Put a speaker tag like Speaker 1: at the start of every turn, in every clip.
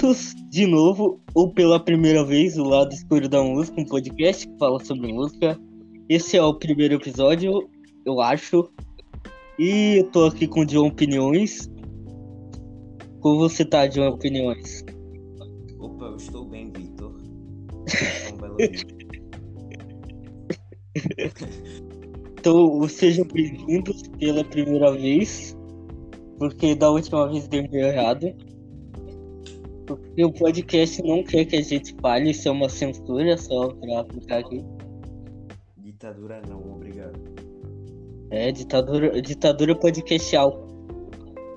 Speaker 1: Bem-vindos de novo, ou pela primeira vez, o Lado Escuro da Música, um podcast que fala sobre música. Esse é o primeiro episódio, eu acho. E eu tô aqui com o John Opiniões. Como você tá, John Opiniões?
Speaker 2: Opa, eu estou bem, Vitor. É um belo dia.
Speaker 1: Então, sejam bem-vindos pela primeira vez, porque da última vez deu errado. Porque o podcast não quer que a gente fale, isso é uma censura, só pra aplicar aqui.
Speaker 2: Ditadura não, obrigado.
Speaker 1: É, ditadura, ditadura podcastial.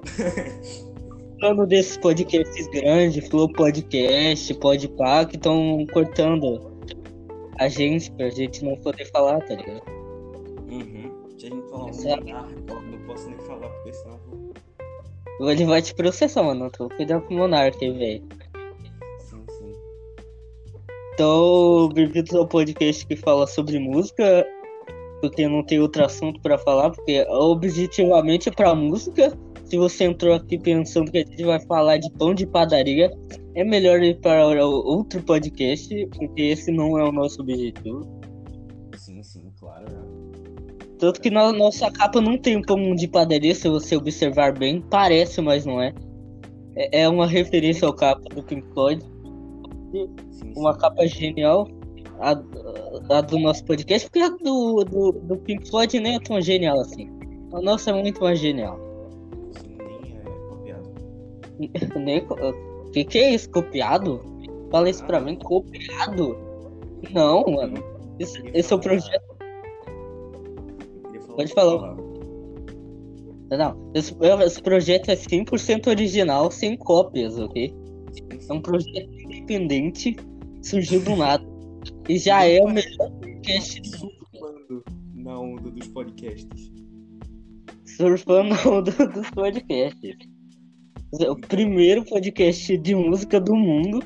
Speaker 1: Falando desses podcasts grandes, Flow Podcast, Podpah, que estão cortando a gente pra gente não poder falar, tá ligado?
Speaker 2: Uhum. Se a gente falar um eu não posso nem falar, porque senão.
Speaker 1: Ele vai te processar, mano. Tô cuidando com o Monark aí, velho.
Speaker 2: Sim, sim.
Speaker 1: Então, bem-vindos ao podcast que fala sobre música, porque não tem outro assunto pra falar, porque objetivamente é pra música. Se você entrou aqui pensando que a gente vai falar de pão de padaria, é melhor ir para outro podcast, porque esse não é o nosso objetivo. Tanto que na nossa capa não tem pão de padaria, se você observar bem. Parece, mas não é. É é uma referência ao capa do Pink Floyd. Uma capa genial. A, a do nosso podcast, porque a do, do, do Pink Floyd nem é tão genial assim. A nossa é muito mais genial.
Speaker 2: Nem é copiado.
Speaker 1: Nem que, que é isso? Copiado? Fala isso pra mim, copiado? Não, mano. Esse, esse é o projeto. Pode falar. Não, esse, esse projeto é 100% original, sem cópias, ok? É um projeto independente, surgiu do nada. E já é o melhor podcast do mundo.
Speaker 2: Surfando na onda dos podcasts.
Speaker 1: Surfando na onda dos podcasts. O primeiro podcast de música do mundo.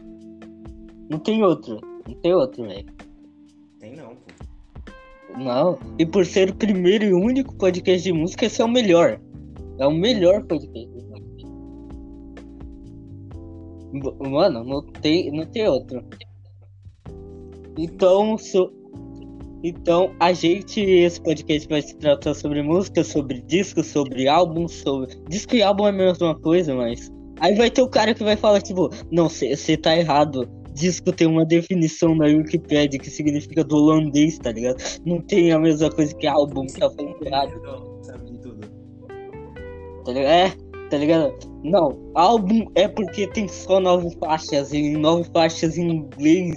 Speaker 1: Não tem outro. Não tem outro, velho.
Speaker 2: Não.
Speaker 1: E por ser o primeiro e único podcast de música, esse é o melhor. É o melhor podcast. de música. Mano, não tem, não tem outro. Então, so- então a gente, esse podcast vai se tratar sobre música, sobre disco, sobre álbum, sobre. Disco e álbum é a mesma coisa, mas. Aí vai ter o cara que vai falar, tipo, não, você tá errado. Disco tem uma definição na Wikipedia que significa do holandês, tá ligado? Não tem a mesma coisa que álbum, tá falando errado,
Speaker 2: sabe de tudo.
Speaker 1: tá ligado? É, tá ligado? Não, álbum é porque tem só nove faixas, e nove faixas em inglês,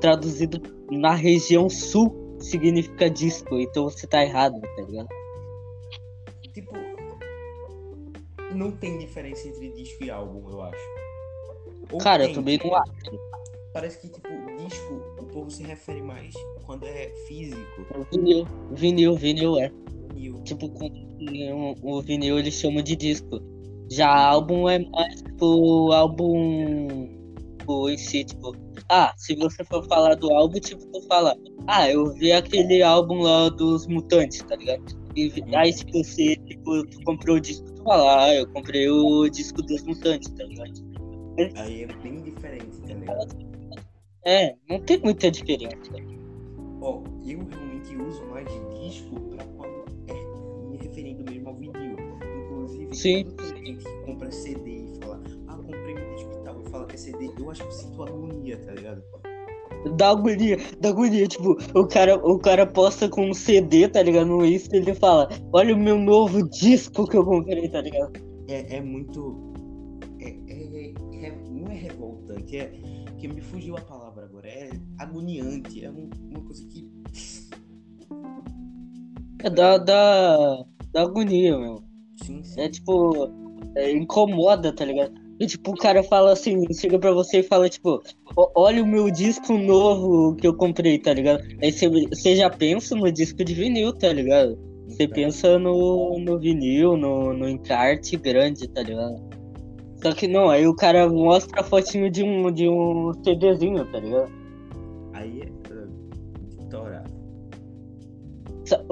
Speaker 1: traduzido na região sul, significa disco, então você tá errado, tá ligado?
Speaker 2: Tipo, não tem diferença entre disco e álbum, eu acho. Ou
Speaker 1: Cara, eu
Speaker 2: tem,
Speaker 1: também não acho.
Speaker 2: Parece que, tipo, disco, o povo se refere mais quando é físico.
Speaker 1: Vinil, vinil, vinil é.
Speaker 2: O
Speaker 1: Tipo, com o, o vinil eles chamam de disco. Já álbum é mais tipo álbum tipo, em si, tipo. Ah, se você for falar do álbum, tipo, tu fala, ah, eu vi aquele álbum lá dos mutantes, tá ligado? E
Speaker 2: Uhum.
Speaker 1: aí se você, tipo, tu comprou o disco, tu fala, ah, eu comprei o disco dos mutantes, tá ligado?
Speaker 2: Aí é bem diferente, tá ligado?
Speaker 1: É, não tem muita diferença.
Speaker 2: Ó, eu realmente uso mais disco pra quando é me referindo mesmo ao vinil. Inclusive,
Speaker 1: Sim.
Speaker 2: quando tem gente que compra CD e fala, ah, comprei um disco e tal, e fala que é CD, eu acho que eu sinto agonia, tá ligado?
Speaker 1: Da agonia, da agonia, tipo, o cara, o cara posta com um CD, tá ligado? No Insta, ele fala, olha o meu novo disco que eu comprei, tá ligado?
Speaker 2: É, é muito. É, revoltante, é. Que me fugiu a palavra agora. É agoniante. É um- uma coisa que.
Speaker 1: É da, da, da agonia, meu.
Speaker 2: Sim, sim.
Speaker 1: É tipo, é, incomoda, tá ligado? E tipo, o cara fala assim, chega pra você e fala, tipo, "Ó- olha o meu disco novo que eu comprei, tá ligado? Aí você, já pensa no disco de vinil, tá ligado? Você pensa no, no vinil, no, no encarte grande, tá ligado? Só que não, aí o cara mostra a fotinho de um, de um CDzinho, tá ligado?
Speaker 2: Aí é.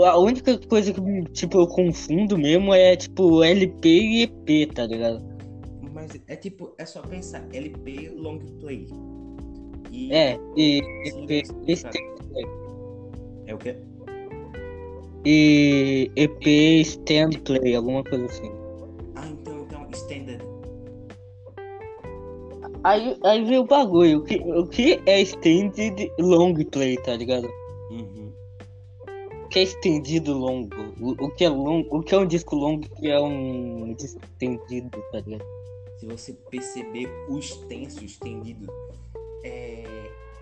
Speaker 1: A única coisa que, tipo, eu confundo mesmo é, tipo, LP e EP, tá ligado?
Speaker 2: Mas é tipo, é só pensar, LP long play. E
Speaker 1: É, e EP play.
Speaker 2: é o quê?
Speaker 1: E EP stand play, alguma coisa assim.
Speaker 2: Ah, então então extended.
Speaker 1: Aí, aí vem o bagulho. O que, o que é extended long play, tá ligado?
Speaker 2: Uhum.
Speaker 1: O que é estendido longo? O, o que é longo? O que é um disco longo que é um disco estendido, tá ligado?
Speaker 2: Se você perceber o extenso, estendido, é,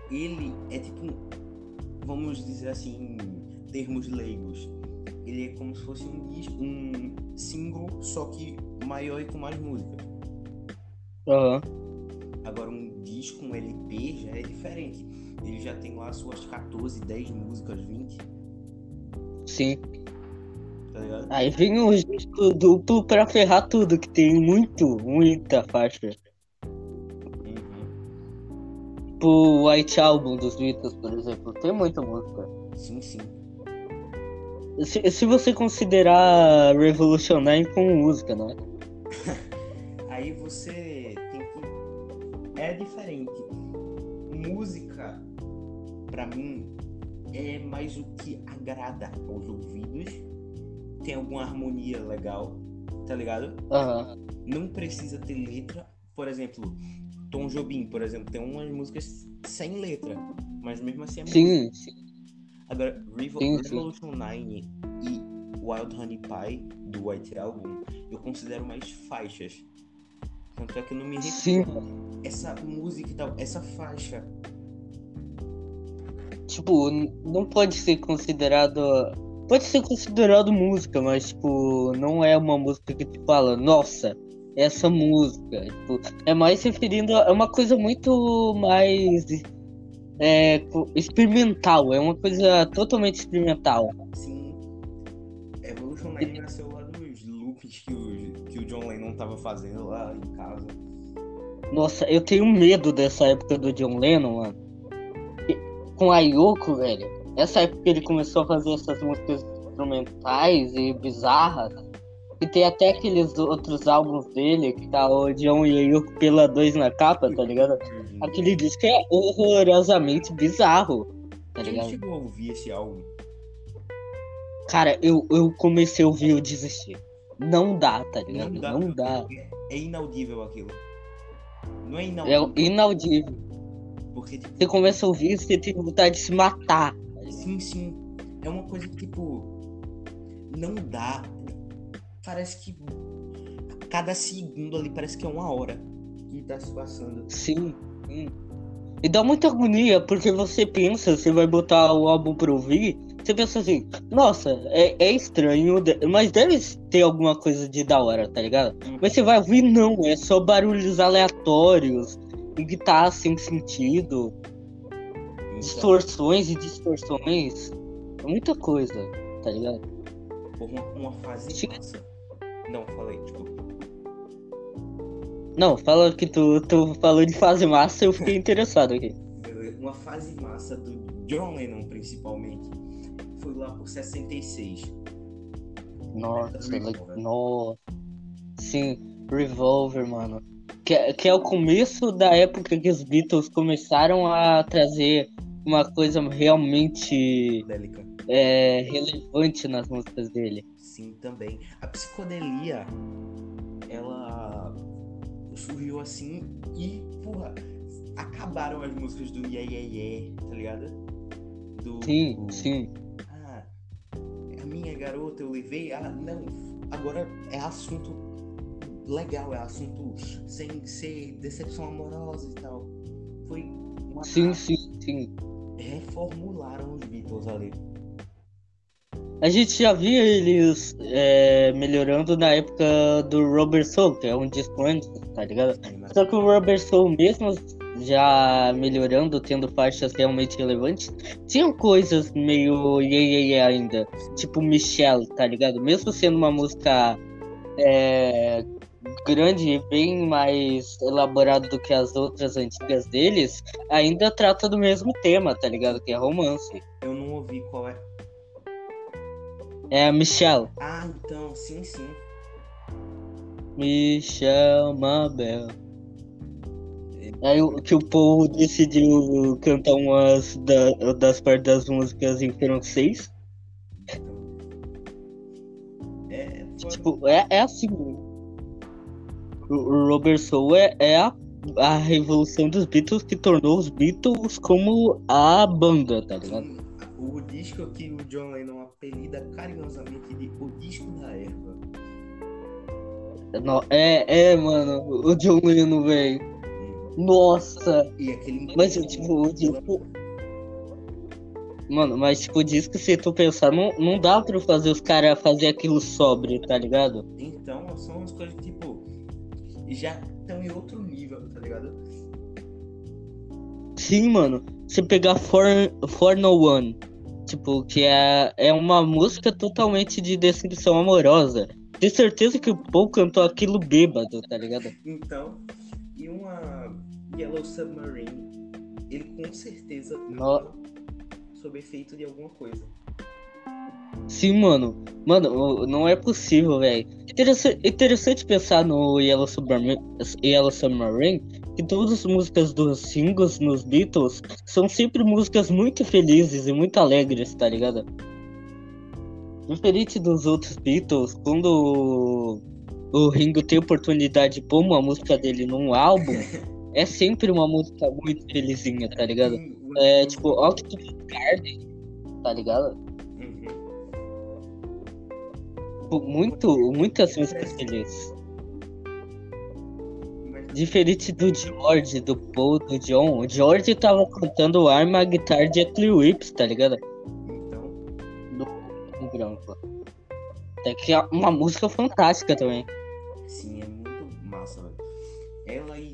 Speaker 2: ele é tipo, um- vamos dizer assim, em termos leigos, ele é como se fosse um disco, um single, só que maior e com mais músicas.
Speaker 1: Aham.
Speaker 2: Agora um disco, um LP já é diferente. Ele já tem lá suas 14, 10 músicas, 20,
Speaker 1: Sim.
Speaker 2: tá ligado?
Speaker 1: Aí vem o disco duplo pra ferrar tudo, que tem muito, muita faixa.
Speaker 2: Uhum.
Speaker 1: Tipo o White Album dos Beatles, por exemplo, tem muita música.
Speaker 2: Sim, sim.
Speaker 1: Se, se você considerar Revolution 9 com música, né?
Speaker 2: Aí você. É diferente. Música, pra mim, é mais o que agrada aos ouvidos. Tem alguma harmonia legal, tá ligado?
Speaker 1: Aham.
Speaker 2: Não precisa ter letra. Por exemplo, Tom Jobim, por exemplo, tem umas músicas sem letra. Mas mesmo assim é música.
Speaker 1: Sim, sim.
Speaker 2: Agora, Revo-
Speaker 1: Sim.
Speaker 2: Revolution 9 e Wild Honey Pie do White Album, eu considero mais faixas. Tanto é que eu não me refiro. Essa música e tal, essa faixa.
Speaker 1: Tipo, não pode ser considerado. Pode ser considerado música, mas, tipo, não é uma música que te fala, nossa, essa música. Tipo, é mais referindo a é uma coisa muito mais é, experimental, é uma coisa totalmente experimental.
Speaker 2: Sim. Revolution 9 nasceu lá dos loops que o, que o John Lennon tava fazendo lá em casa.
Speaker 1: Nossa, eu tenho medo dessa época do John Lennon, mano. E- Com a Yoko, velho. Essa época que ele começou a fazer essas músicas instrumentais e bizarras. E tem até aqueles outros álbuns dele, que tá o John e a Yoko pela dois na capa, tá ligado? Aquele disco é horrorosamente bizarro, tá
Speaker 2: Quem
Speaker 1: ligado?
Speaker 2: chegou a ouvir esse álbum?
Speaker 1: Cara, eu, eu comecei a ouvir e desistir. Não dá, tá ligado?
Speaker 2: Não dá.
Speaker 1: Não dá.
Speaker 2: É inaudível aquilo. Não é
Speaker 1: É
Speaker 2: inaudível.
Speaker 1: inaudível.
Speaker 2: Porque, tipo,
Speaker 1: Você começa a ouvir e você tem vontade de se matar.
Speaker 2: Sim, sim. É uma coisa que, tipo, não dá. Parece que cada segundo ali parece que é uma hora que tá se passando.
Speaker 1: Sim, sim. E dá muita agonia, porque você pensa, você vai botar o álbum pra ouvir, você pensa assim, nossa, é, é estranho, mas deve ter alguma coisa de da hora, tá ligado? Mas você vai ouvir, não, é só barulhos aleatórios, guitarra sem sentido,
Speaker 2: Então,
Speaker 1: distorções e distorções. É muita coisa, tá ligado?
Speaker 2: uma, uma fase massa. Não, falei, desculpa.
Speaker 1: Não, fala que tu, tu falou de fase massa, eu fiquei interessado aqui.
Speaker 2: Uma fase massa do John Lennon, principalmente, foi lá por 66.
Speaker 1: Nossa,
Speaker 2: Revolver.
Speaker 1: le- nossa. Sim, Revolver, mano. Que, é- que é o começo da época que os Beatles começaram a trazer uma coisa realmente é, relevante nas músicas dele.
Speaker 2: Sim, também. A psicodelia, ela surgiu assim e, porra, acabaram as músicas do Yeah Yeah Yeah, tá ligado? Do,
Speaker 1: Sim,
Speaker 2: do-
Speaker 1: sim.
Speaker 2: A minha garota eu levei. Ah, não. Agora é assunto legal, é assunto sem ser decepção amorosa e tal. Foi uma.
Speaker 1: Sim, sim, sim.
Speaker 2: Reformularam os Beatles ali.
Speaker 1: A gente já via eles é, melhorando na época do Robert Soul, que é um disco antes, tá ligado? Só que o Robert Soul, mesmo já melhorando, tendo faixas realmente relevantes, tinha coisas meio yeah, yeah ainda. Tipo Michelle, tá ligado? Mesmo sendo uma música é, grande e bem mais elaborada do que as outras antigas deles, ainda trata do mesmo tema, tá ligado? Que é romance.
Speaker 2: Eu não ouvi qual é.
Speaker 1: É a Michelle.
Speaker 2: Ah, então, sim, sim.
Speaker 1: Me chama Bel. Aí o- que o Paul decidiu cantar umas da- das partes das músicas em francês.
Speaker 2: É.
Speaker 1: Tipo, é, é assim. O, Robert Soul é, é a, a revolução dos Beatles que tornou os Beatles como a banda, tá ligado?
Speaker 2: O disco que o John Lennon apelida carinhosamente de O Disco da Erva.
Speaker 1: No- É, é, mano, o John Lennon, velho. Nossa!
Speaker 2: E aquele.
Speaker 1: Mas, tipo, o disco. Mano, mas, tipo, o disco, se tu pensar, não, não dá pra fazer os caras fazer aquilo sóbrio, tá ligado?
Speaker 2: Então, são umas coisas que, tipo, já estão em outro nível, tá ligado?
Speaker 1: Sim, mano. Você pegar For, For No One, tipo, que é, é uma música totalmente de decepção amorosa. Tenho certeza que o Paul cantou aquilo bêbado, tá ligado?
Speaker 2: Então, e uma Yellow Submarine, ele com certeza
Speaker 1: No-
Speaker 2: sob efeito de alguma coisa.
Speaker 1: Sim, mano. Mano, não é possível, velho. Interessante, interessante pensar no Yellow Submarine, Yellow Submarine, que todas as músicas dos singles nos Beatles são sempre músicas muito felizes e muito alegres, tá ligado? Diferente dos outros Beatles, quando o Ringo tem oportunidade de pôr uma música dele num álbum, é sempre uma música muito felizinha, tá ligado? É tipo Octopus Garden, tá ligado?
Speaker 2: Uhum.
Speaker 1: Tipo, muito, muitas músicas felizes. Diferente do George, do Paul, do John. O George tava cantando Arm a guitarra de Eclipse Whips, tá ligado?
Speaker 2: então,
Speaker 1: No branco. Até que é uma música fantástica também.
Speaker 2: sim, é.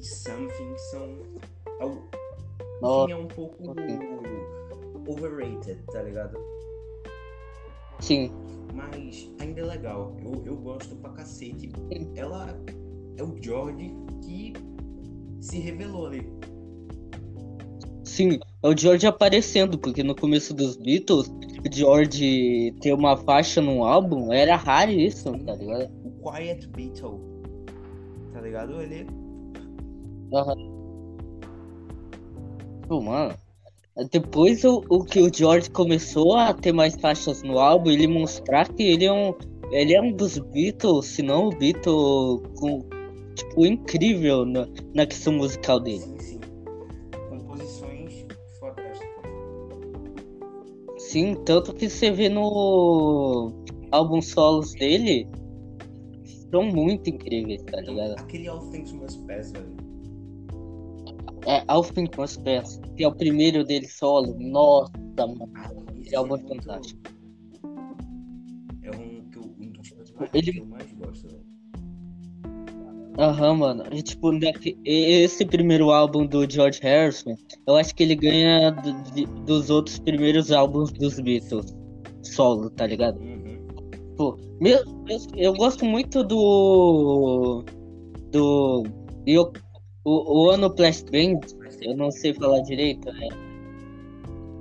Speaker 2: Something são. al-
Speaker 1: Nossa,
Speaker 2: Sim, é um pouco
Speaker 1: ok.
Speaker 2: overrated, tá ligado?
Speaker 1: sim.
Speaker 2: Mas ainda é legal. Eu, eu gosto pra cacete. Ela é o George que se revelou ali.
Speaker 1: Sim, é o George aparecendo, porque no começo dos Beatles, o George ter uma faixa num álbum era raro isso, tá ligado?
Speaker 2: O Quiet Beatle. Tá ligado? Ele.
Speaker 1: Pô, mano. Depois o, o que o George começou a ter mais faixas no álbum, ele mostrar que ele é um. Ele é um dos Beatles, se não o Beatle com, tipo, incrível na, na questão musical dele.
Speaker 2: Sim, sim. Composições.
Speaker 1: Sim, tanto que você vê no álbum solos dele, são muito incríveis, tá ligado?
Speaker 2: Aquele All Things Must Pass, velho.
Speaker 1: É Alfin Crosspass, que é o primeiro dele solo. Nossa, mano.
Speaker 2: Esse
Speaker 1: É um
Speaker 2: muito-
Speaker 1: fantástico.
Speaker 2: É um, que eu, um dos
Speaker 1: Ele-
Speaker 2: que eu mais gosto, velho.
Speaker 1: Aham, mano. E, tipo, esse primeiro álbum do George Harrison, eu acho que ele ganha do- dos outros primeiros álbuns dos Beatles. Solo, tá ligado?
Speaker 2: Uhum.
Speaker 1: Pô, meu, eu, eu gosto muito do. Do. Eu, o, o Ano Plastic Band, eu não sei falar direito, né?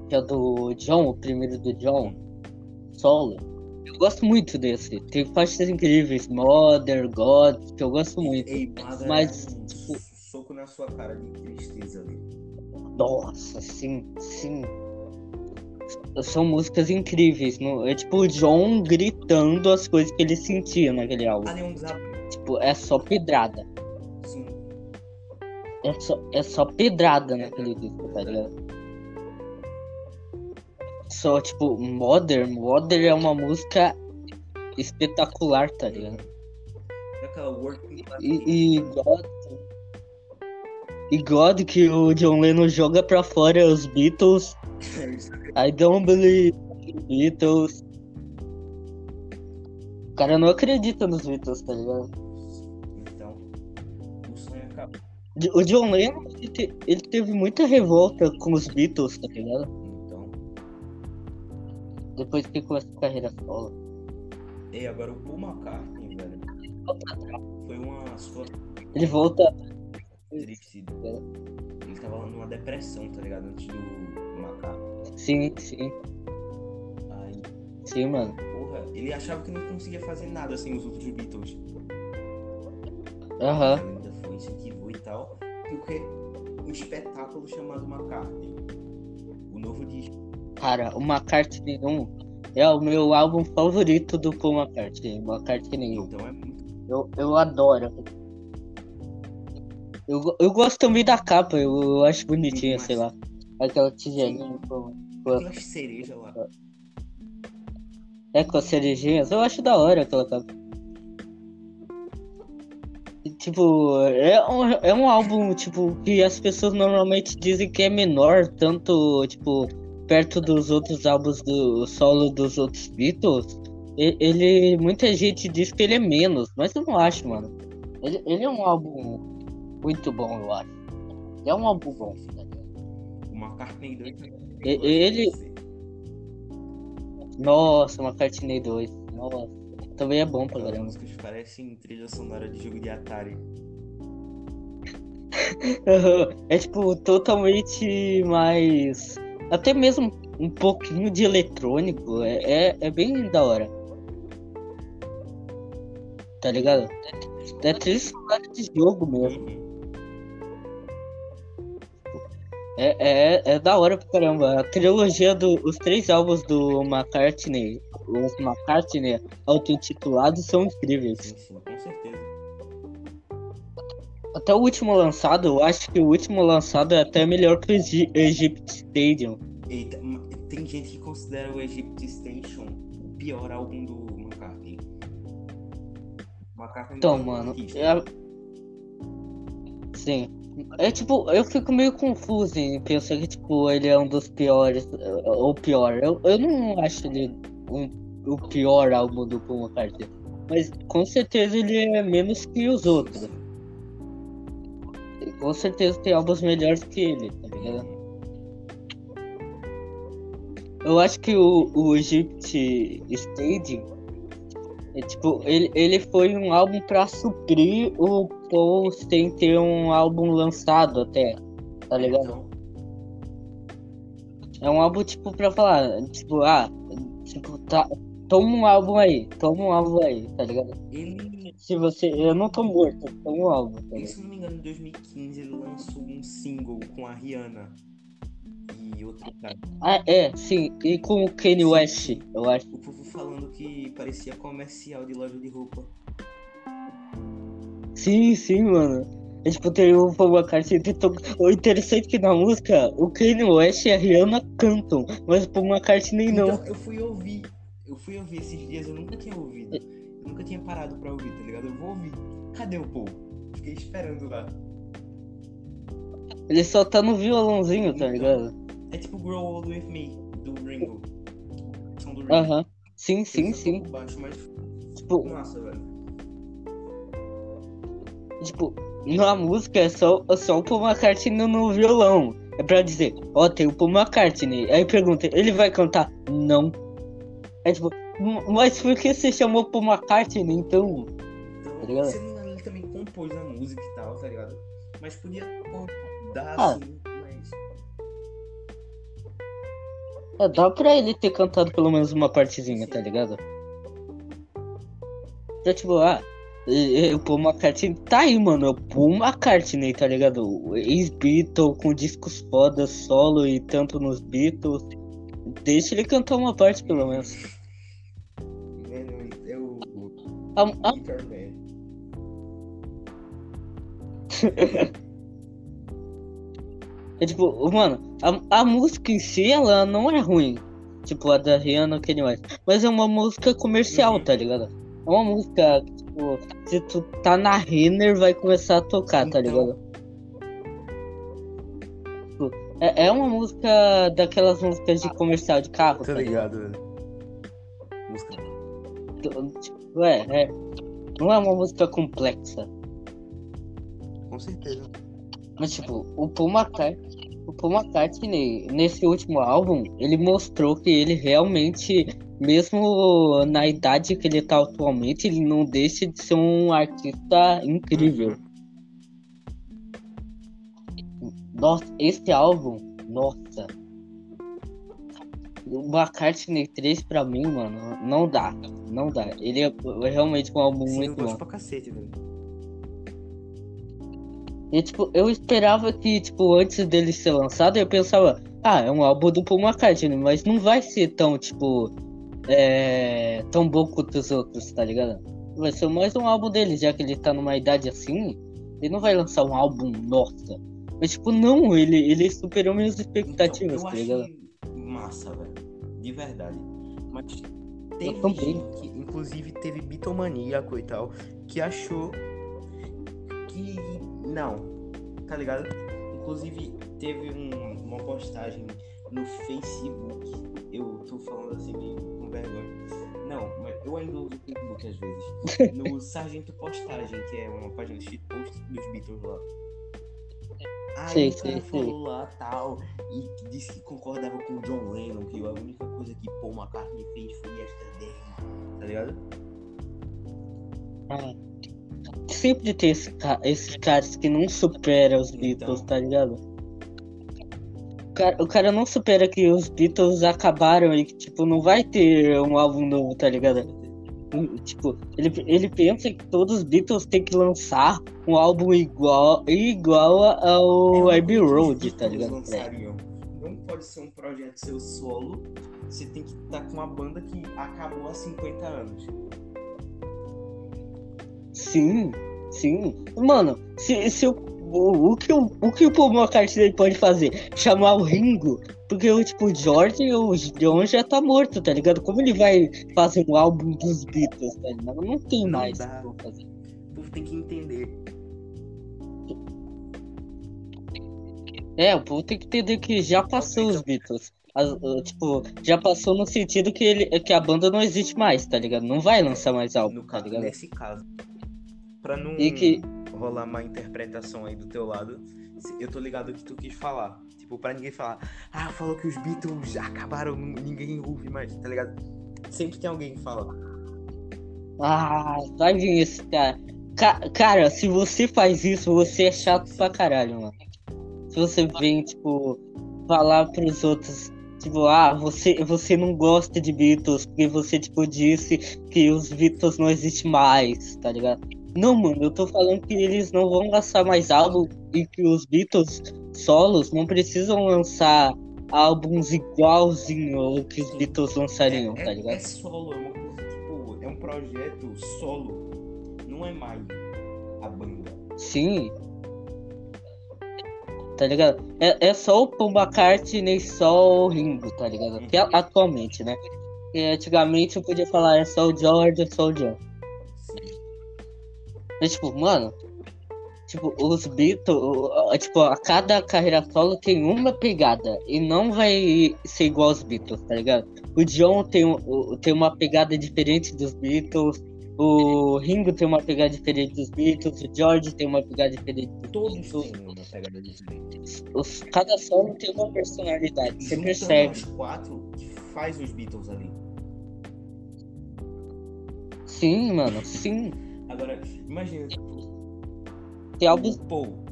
Speaker 1: Que é do John, o primeiro do John, solo. Eu gosto muito desse. Tem faixas incríveis, Mother, God, que eu gosto muito.
Speaker 2: Ei,
Speaker 1: Mas,
Speaker 2: é um
Speaker 1: tipo-
Speaker 2: soco na sua cara de tristeza ali.
Speaker 1: Nossa, sim, sim. São músicas incríveis. não- É tipo o John gritando as coisas que ele sentia naquele álbum.
Speaker 2: Um zap.
Speaker 1: Tipo, é só pedrada. É só, é só pedrada naquele disco, tá ligado? Só, tipo, Mother, Mother é uma música espetacular, tá ligado? E, e God. E God que o John Lennon joga pra fora os Beatles. I don't believe in Beatles. O cara não acredita nos Beatles, tá ligado?
Speaker 2: O
Speaker 1: John Lennon, ele, te- ele teve muita revolta com os Beatles, tá ligado?
Speaker 2: Então,
Speaker 1: Depois que começou a carreira solo.
Speaker 2: e agora o Paul McCartney, velho, foi uma situação
Speaker 1: Ele volta.
Speaker 2: triste. Ele tava numa depressão, tá ligado? Antes do McCartney.
Speaker 1: Sim, sim,
Speaker 2: Aí,
Speaker 1: sim, mano.
Speaker 2: porra, ele achava que não conseguia fazer nada sem os outros Beatles.
Speaker 1: Aham.
Speaker 2: Ela ainda foi, incentivou e tal. O que um espetáculo chamado McCartney. O novo disco.
Speaker 1: Cara, o McCartney 1 é o meu álbum favorito do Paul McCartney. McCartney 1.
Speaker 2: Então é muito.
Speaker 1: Eu, eu adoro. Eu, eu gosto também da capa, eu, eu acho bonitinha, sei lá. Aquela tigelinha com, com,
Speaker 2: Aquelas cerejas lá.
Speaker 1: é, com as cerejinhas. Eu acho da hora aquela capa. Tipo, é um, é um álbum, tipo, que as pessoas normalmente dizem que é menor, tanto, tipo, perto dos outros álbuns do solo dos outros Beatles. Ele, muita gente diz que ele é menos, mas eu não acho, mano. Ele, ele é um álbum muito bom, eu acho. É um álbum bom. tá ligado?
Speaker 2: O McCartney 2.
Speaker 1: E- ele- Nossa, uma McCartney 2. Nossa, também é bom pra
Speaker 2: Aquelas
Speaker 1: caramba.
Speaker 2: músicas parecem trilha sonora de jogo de Atari.
Speaker 1: É tipo totalmente mais. Até mesmo um pouquinho de eletrônico. É, é, é bem da hora. Tá ligado? É trilha sonora de jogo mesmo. É, é, é da hora pra caramba. A trilogia dos os três álbuns do McCartney, os McCartney auto-intitulados são incríveis.
Speaker 2: Sim, com certeza.
Speaker 1: Até o último lançado, eu acho que o último lançado é até melhor que o Egypt Stadium.
Speaker 2: Eita, tem gente que considera o Egypt Station o pior álbum do McCartney. McCartney
Speaker 1: Então,
Speaker 2: é
Speaker 1: mano, é... sim. É tipo, eu fico meio confuso em pensar que tipo, ele é um dos piores, ou pior. Eu, eu não acho ele um, o pior álbum do Paul McCartney. Mas com certeza ele é menos que os outros. Com certeza tem álbuns melhores que ele, tá ligado? Eu acho que o, o Egypt Stadium é, tipo, ele, ele foi um álbum pra suprir o Paul sem ter um álbum lançado até, tá ligado?
Speaker 2: Então,
Speaker 1: É um álbum tipo pra falar, tipo, ah, tipo, tá, toma um álbum aí, toma um álbum aí, tá ligado?
Speaker 2: ele,
Speaker 1: Se você, eu não tô morto, toma um álbum, tá ligado?
Speaker 2: se não me engano, em 2015 ele lançou um single com a Rihanna e outro cara.
Speaker 1: Ah, é, sim, e com o Kanye West, eu acho.
Speaker 2: O povo falando que parecia comercial de loja de roupa.
Speaker 1: Sim, sim, mano. É, tipo, tem o McCartney tentou... O interessante é que na música, o Kanye West e a Rihanna cantam, mas o McCartney não.
Speaker 2: Então, eu fui ouvir. Eu fui ouvir esses dias, eu nunca tinha ouvido. Eu nunca tinha parado pra ouvir, tá ligado? Eu vou ouvir. Cadê o Paul? Fiquei esperando lá.
Speaker 1: Ele só tá no violãozinho, tá
Speaker 2: Então.
Speaker 1: ligado?
Speaker 2: É tipo Grow Old With Me, do Ringo. Som do Ringo.
Speaker 1: Aham. Sim,
Speaker 2: Ele
Speaker 1: sim, sim.
Speaker 2: toca o baixo, mas
Speaker 1: Tipo,
Speaker 2: massa, velho.
Speaker 1: tipo, na música é só, é só o Paul McCartney no violão. É pra dizer, ó, tem o Paul McCartney. Aí pergunta, ele vai cantar? Não. É tipo, "M- mas por que você chamou Paul McCartney então?
Speaker 2: Então,
Speaker 1: Tá ligado?
Speaker 2: se não ele também compôs a música e tal, tá ligado? Mas podia pô, dar
Speaker 1: Ah.
Speaker 2: assim,
Speaker 1: É, dá pra ele ter cantado pelo menos uma partezinha, tá ligado? Então, tipo, ah, e- e o Paul McCartney tá aí, mano. É o Paul McCartney, tá ligado? Ex-Beatle com discos foda, solo e tanto nos Beatles. Deixa ele cantar uma parte, pelo menos.
Speaker 2: Mano, o.
Speaker 1: A, a-
Speaker 2: Guitar Man.
Speaker 1: É tipo, mano, a, a música em si, ela não é ruim. Tipo, a da Rihanna, Kanye West. Mas é uma música comercial,
Speaker 2: Uhum.
Speaker 1: tá ligado? É uma música, que, tipo, se tu tá na Renner, vai começar a tocar, tá
Speaker 2: Então.
Speaker 1: ligado? Tipo, É, é uma música daquelas músicas de comercial de carro,
Speaker 2: Tá
Speaker 1: tá ligado?
Speaker 2: ligado, velho. Música.
Speaker 1: Tipo, é, é. Não é uma música complexa.
Speaker 2: Com certeza.
Speaker 1: Mas, tipo, o Paul McCartney, o Paul McCartney, nesse último álbum, ele mostrou que ele realmente, mesmo na idade que ele tá atualmente, ele não deixa de ser um artista incrível. Nossa, esse álbum, nossa. O McCartney 3 pra mim, mano, não dá. Não dá. Ele é realmente um álbum
Speaker 2: Sim, eu
Speaker 1: muito
Speaker 2: gosto
Speaker 1: bom.
Speaker 2: pra cacete, velho.
Speaker 1: E, tipo, eu esperava que, tipo, antes dele ser lançado, eu pensava, ah, é um álbum do Paul McCartney, mas não vai ser tão, tipo, é, tão bom quanto os outros, tá ligado? Vai ser mais um álbum dele, já que ele tá numa idade assim, ele não vai lançar um álbum, nossa. Mas, tipo, não, ele, ele superou minhas expectativas,
Speaker 2: então,
Speaker 1: tá ligado?
Speaker 2: massa, velho. De verdade. Mas teve gente, inclusive teve bitomaníaco e tal, que achou que não, tá ligado? Inclusive teve um- uma postagem no Facebook. Eu tô falando assim meio com vergonha. Não, mas eu ainda uso o Facebook às vezes. No Sargento Postagem, que é uma página de shitpost dos Beatles lá. Aí
Speaker 1: Sei,
Speaker 2: o cara
Speaker 1: sei.
Speaker 2: falou lá tal, e disse que concordava com o John Lennon, que a única coisa que Paul McCartney fez foi Yesterday, tá ligado?
Speaker 1: Ah, sempre tem esse ca- esses caras que não superam os Beatles,
Speaker 2: Então.
Speaker 1: tá ligado? O cara, o cara não supera que os Beatles acabaram e que, tipo, não vai ter um álbum novo, tá ligado? Tipo, ele, ele pensa que todos os Beatles têm que lançar um álbum igual, igual ao
Speaker 2: É
Speaker 1: Abbey Road, tá ligado?
Speaker 2: Beatles lançariam. Não pode ser um projeto seu solo, você tem que estar com uma banda que acabou há 50 anos.
Speaker 1: Sim, sim. Mano, se, se o, o, o que o, o que o Paul McCartney pode fazer? Chamar o Ringo? Porque o tipo, o George, o John já tá morto, tá ligado? Como ele vai fazer um álbum dos Beatles, tá ligado? Não tem
Speaker 2: Não
Speaker 1: mais
Speaker 2: dá.
Speaker 1: o que fazer.
Speaker 2: O povo tem que entender.
Speaker 1: É, o povo tem que entender que já passou os Beatles. As- tipo, já passou no sentido que, ele, que a banda não existe mais, tá ligado? Não vai lançar mais álbum,
Speaker 2: No
Speaker 1: tá ligado?
Speaker 2: nesse caso. Pra não
Speaker 1: que-
Speaker 2: rolar má interpretação aí do teu lado, eu tô ligado que tu quis falar. Tipo, pra ninguém falar, ah, falou que os Beatles acabaram, ninguém ouve mais, tá ligado? Sempre tem alguém que fala.
Speaker 1: Ah, vai vir esse cara. Ca- cara, se você faz isso, você é chato pra caralho, mano. Se você vem, tipo, falar pros outros, tipo, ah, você, você não gosta de Beatles, porque você, tipo, disse que os Beatles não existem mais, tá ligado? Não, mano, eu tô falando que eles não vão lançar mais álbum e que os Beatles solos não precisam lançar álbuns igualzinho ao que os
Speaker 2: Sim.
Speaker 1: Beatles lançariam,
Speaker 2: é,
Speaker 1: tá
Speaker 2: é-
Speaker 1: ligado?
Speaker 2: é solo, é uma coisa, tipo, é um projeto solo. Não é mais a banda.
Speaker 1: Sim. Tá ligado? É, é só o Paul McCartney, só o Ringo, tá ligado? Até a- atualmente, né? E antigamente eu podia falar é só o George, é só o John. Mas, tipo, mano, tipo, os Beatles, tipo, a cada carreira solo tem uma pegada e não vai ser igual aos Beatles, tá ligado? O John tem, tem uma pegada diferente dos Beatles, o Ringo tem uma pegada diferente dos Beatles, o George tem uma pegada diferente dos
Speaker 2: Todos
Speaker 1: Beatles.
Speaker 2: têm uma pegada diferente.
Speaker 1: Os, cada solo tem uma personalidade, você percebe.
Speaker 2: os quatro que faz os Beatles ali.
Speaker 1: Sim, mano, sim.
Speaker 2: Agora, imagina,
Speaker 1: Tem álbuns.
Speaker 2: Paul,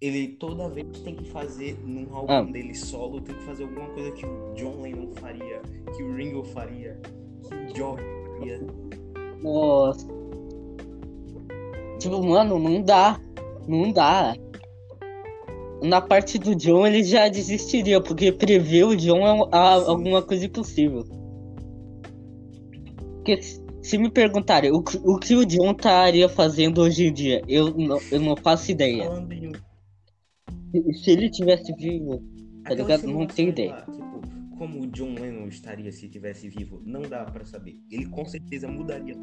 Speaker 2: ele toda vez tem que fazer num álbum
Speaker 1: Ah.
Speaker 2: dele solo, tem que fazer alguma coisa que o John Lennon faria, que o Ringo faria, que o George faria.
Speaker 1: Nossa. Tipo, mano, não dá. Não dá. Na parte do John ele já desistiria, porque prever o John é a- alguma coisa impossível. Porque se- se me perguntarem o, que- o que o John estaria fazendo hoje em dia, eu não, eu não faço ideia.
Speaker 2: Em
Speaker 1: Se ele tivesse vivo, Tá ligado? Não tenho
Speaker 2: lá, tipo, como o John Lennon estaria se tivesse vivo, não dá pra saber. Ele com certeza mudaria.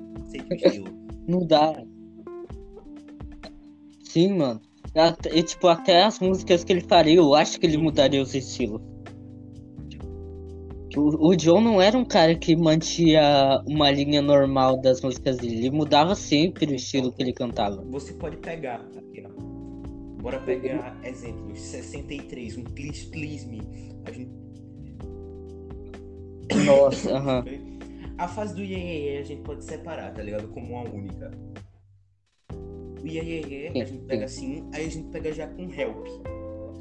Speaker 1: Não dá. Sim, mano. Até, e, tipo, até as músicas que ele faria, eu acho que ele mudaria os estilos. O, o John não era um cara que mantinha uma linha normal das músicas dele. Ele mudava sempre o estilo que ele cantava.
Speaker 2: Você pode pegar aqui, ó. Bora pegar exemplos. 63, um Please Please Me. A gente
Speaker 1: Nossa, aham.
Speaker 2: A fase do yeah a gente pode separar, tá ligado? Como uma única. O yeah a gente pega assim, aí a gente pega já com Help.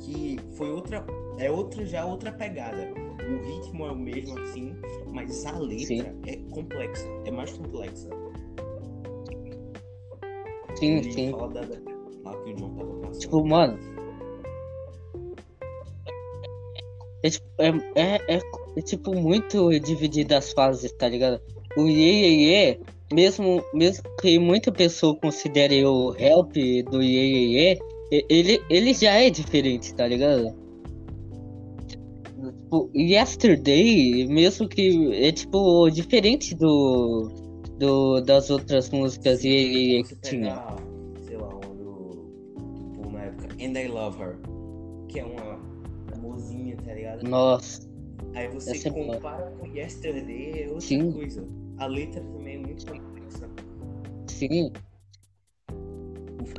Speaker 2: Que foi outra. É outra já outra pegada. O ritmo é o mesmo assim, mas a letra
Speaker 1: Sim.
Speaker 2: é complexa. É mais complexa.
Speaker 1: Sim,
Speaker 2: Ele
Speaker 1: sim.
Speaker 2: fala da, Lá que o John tava passando.
Speaker 1: Tipo, mano. É, tipo, é, é, é, é, tipo muito dividido as fases, tá ligado? O Ye Ye Ye, mesmo, mesmo que muita pessoa considere o Help do Ye Ye Ye, ele, ele já é diferente, tá ligado? Tipo, Yesterday, mesmo que é tipo diferente do, do das outras músicas
Speaker 2: Você
Speaker 1: que tinha.
Speaker 2: pegar, sei lá, uma do. Tipo, na época, And I Love Her, que é uma amorzinha, tá ligado?
Speaker 1: Nossa.
Speaker 2: Aí você
Speaker 1: Essa é
Speaker 2: compara com Yesterday, é outra
Speaker 1: Sim.
Speaker 2: coisa. A letra também é muito complexa.
Speaker 1: Sim.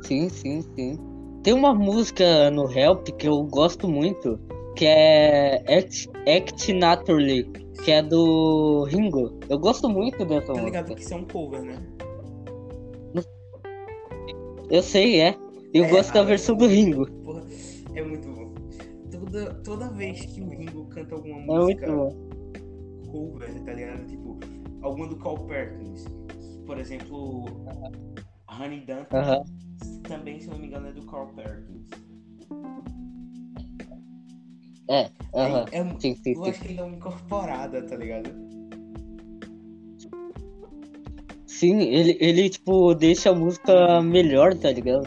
Speaker 1: Sim, sim, sim. Tem uma música no Help que eu gosto muito, que é Act, Act Naturally, que é do Ringo. Eu gosto muito dessa
Speaker 2: Tá ligado
Speaker 1: música.
Speaker 2: que isso é um cover, né?
Speaker 1: Eu sei, é. Eu
Speaker 2: É,
Speaker 1: gosto da
Speaker 2: a
Speaker 1: versão do Ringo.
Speaker 2: Porra, é muito bom. Toda, toda vez que o Ringo canta alguma
Speaker 1: É
Speaker 2: música
Speaker 1: bom.
Speaker 2: cover, tá ligado? Tipo, alguma do Carl Perkins. Por exemplo, Honey Duncan.
Speaker 1: Aham.
Speaker 2: Também, se não me engano, é do Carl Perkins.
Speaker 1: É, aham.
Speaker 2: É, é,
Speaker 1: Sim, sim,
Speaker 2: eu
Speaker 1: sim.
Speaker 2: acho que ele dá uma incorporada, tá ligado?
Speaker 1: Sim, ele, ele, tipo, deixa a música melhor, tá ligado?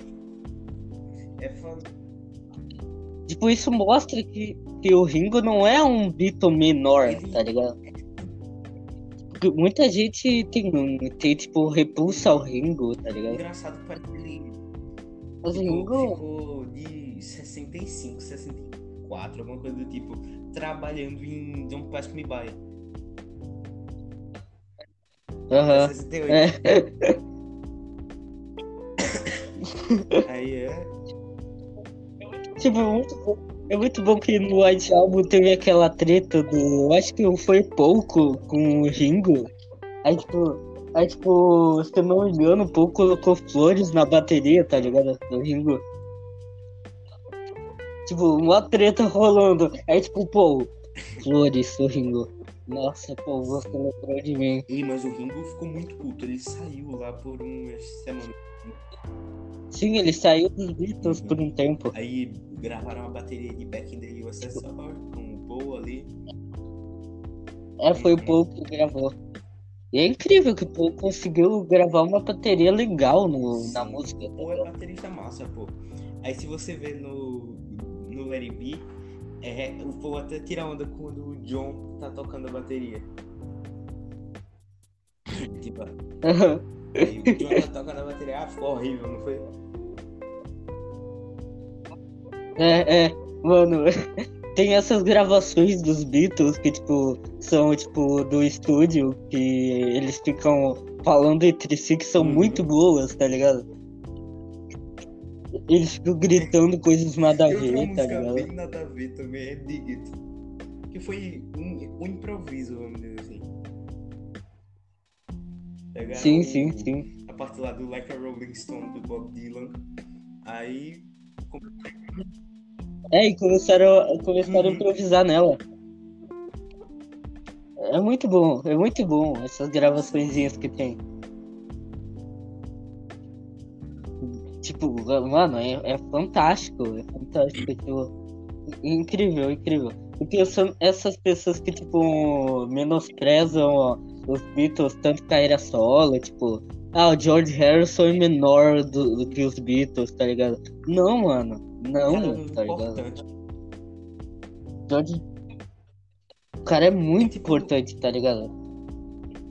Speaker 2: É foda.
Speaker 1: Tipo, isso mostra que, que o Ringo não é um Beatle menor,
Speaker 2: Ele-
Speaker 1: tá ligado? Porque muita gente tem, tem tipo, repulsa ao Ringo, tá ligado?
Speaker 2: Engraçado parece que ele
Speaker 1: Mas Ringo.
Speaker 2: ficou de 65, 64, alguma coisa do tipo, trabalhando em Don't Pass Me By.
Speaker 1: Aham.
Speaker 2: 68.
Speaker 1: É.
Speaker 2: Aí é.
Speaker 1: Tipo, é muito bom. É muito bom que no White Album teve aquela treta do. Acho que foi pouco com o Ringo. Aí, tipo. Aí, tipo, se eu não me engano, o pouco colocou flores na bateria, tá ligado? Do Ringo. Tipo, uma treta rolando. Aí, tipo, pô, flores do Ringo. Nossa, pô, você lembrou de mim.
Speaker 2: Ei, mas o Ringo ficou muito puto. Ele saiu lá por umas semanas.
Speaker 1: Sim, ele saiu dos Beatles por um tempo.
Speaker 2: Aí gravaram uma bateria de Back in the USSR com o Paul ali.
Speaker 1: É, foi o Paul que gravou. E é incrível que o Paul conseguiu gravar uma bateria legal no, na música.
Speaker 2: O Paul é baterista massa, pô. Aí se você vê no, It Be, é, o Paul até tira onda quando o John tá tocando a bateria. tipo, aí o John tá tocando a bateria, ah, ficou horrível, não foi?
Speaker 1: É, é, mano, tem essas gravações dos Beatles que, tipo, são, tipo, do estúdio, que eles ficam falando entre si que são
Speaker 2: Uhum.
Speaker 1: muito boas, tá ligado? Eles ficam gritando coisas nada a ver, tá ligado?
Speaker 2: bem nada a ver também, é It. Que foi um, um improviso, vamos dizer assim. Pegaram
Speaker 1: Sim, sim, sim.
Speaker 2: A parte lá do Like a Rolling Stone do Bob Dylan. Aí.
Speaker 1: É, e começaram, começaram a
Speaker 2: Uhum.
Speaker 1: improvisar nela. É muito bom, é muito bom essas gravaçõezinhas que tem. Tipo, mano, é, é fantástico, é fantástico, tipo, incrível, incrível. E pensando, essas pessoas que, tipo, menosprezam ó, os Beatles, tanto carreira solo, tipo, ah, o George Harrison é menor do, do que os Beatles, tá ligado? Não, mano, não,
Speaker 2: Cara,
Speaker 1: tá ligado?
Speaker 2: importante.
Speaker 1: George. O cara é muito
Speaker 2: tipo-
Speaker 1: importante, tá ligado?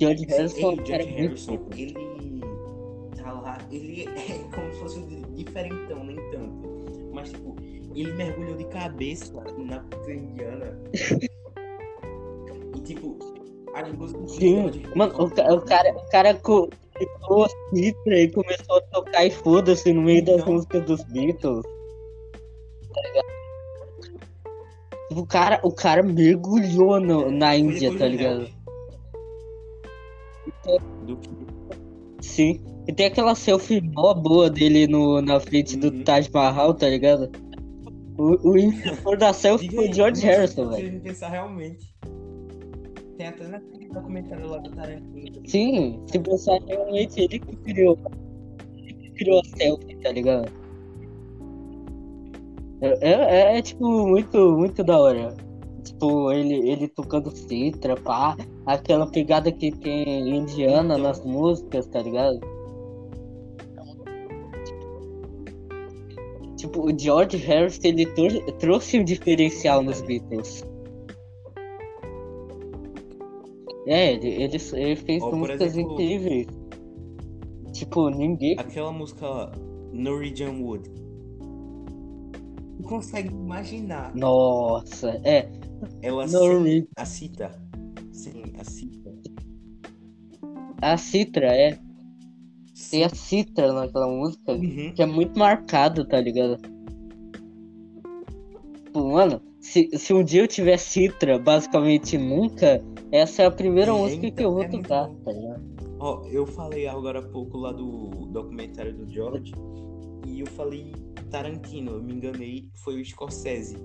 Speaker 1: George Harrison é
Speaker 2: Ei,
Speaker 1: cara
Speaker 2: George
Speaker 1: muito
Speaker 2: Harrison,
Speaker 1: importante.
Speaker 2: ele tá lá, ele é fosse um diferentão, nem tanto. Mas, tipo, ele mergulhou de cabeça na puta indiana. e, tipo, as músicas
Speaker 1: Sim,
Speaker 2: George
Speaker 1: mano, o, ca- o cara, o cara co- pegou a citra e começou a tocar e foda-se no meio das
Speaker 2: Então.
Speaker 1: músicas dos Beatles. Tá ligado? O cara, o cara mergulhou no- na
Speaker 2: Foi
Speaker 1: Índia, tá
Speaker 2: do
Speaker 1: ligado? Sim. E tem aquela selfie mó boa dele no, na frente do
Speaker 2: Uhum.
Speaker 1: Taj Mahal, tá ligado? O, o inventor da selfie foi o George
Speaker 2: mas
Speaker 1: Harrison,
Speaker 2: se
Speaker 1: velho.
Speaker 2: pensar realmente. Tem até naquele documentário lá do Tarantino.
Speaker 1: Sim, se pensar realmente, ele que criou. Ele que criou a selfie, tá ligado? É, é, é, tipo muito, muito da hora. Tipo, ele, ele tocando citra, pá, aquela pegada que tem indiana
Speaker 2: Então.
Speaker 1: nas músicas, tá ligado? Tipo, o George Harrison, ele tro- trouxe um diferencial nos Beatles. É, ele, ele, ele fez
Speaker 2: por
Speaker 1: músicas
Speaker 2: exemplo-
Speaker 1: incríveis. Tipo, ninguém.
Speaker 2: Aquela música Norwegian Wood. Não consegue imaginar.
Speaker 1: Nossa, é.
Speaker 2: Ela
Speaker 1: Norwe-
Speaker 2: sem a cita. Sim, a cita.
Speaker 1: A Citra, é. Tem a Citra naquela música.
Speaker 2: Uhum.
Speaker 1: que é muito marcado, tá ligado? Tipo, mano, se, se um dia eu tiver Citra, basicamente nunca, essa é a primeira
Speaker 2: É,
Speaker 1: música que eu vou
Speaker 2: é muito
Speaker 1: tocar,
Speaker 2: bom.
Speaker 1: tá ligado?
Speaker 2: Ó, eu falei agora há pouco lá do documentário do George e eu falei Tarantino, eu me enganei, foi o Scorsese.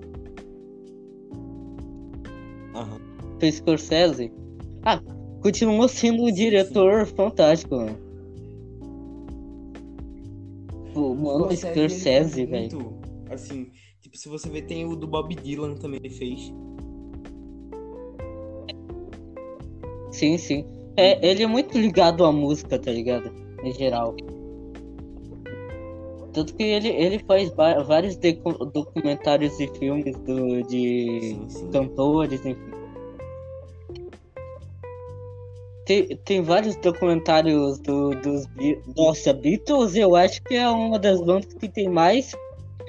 Speaker 2: Aham.
Speaker 1: Foi Scorsese. Ah, continuou sendo um
Speaker 2: Sim,
Speaker 1: diretor fantástico, mano. Pô, mano, Scorsese,
Speaker 2: faz
Speaker 1: velho.
Speaker 2: muito, Assim, tipo, se você ver, tem o do Bob Dylan também ele fez.
Speaker 1: Sim, sim. É, ele é muito ligado à música, tá ligado? Em geral. Tanto que ele, ele faz vários documentários e filmes do, de
Speaker 2: Sim, sim.
Speaker 1: cantores, enfim. Tem, tem vários documentários do, dos Nossa, Beatles eu acho que é uma das bandas que tem mais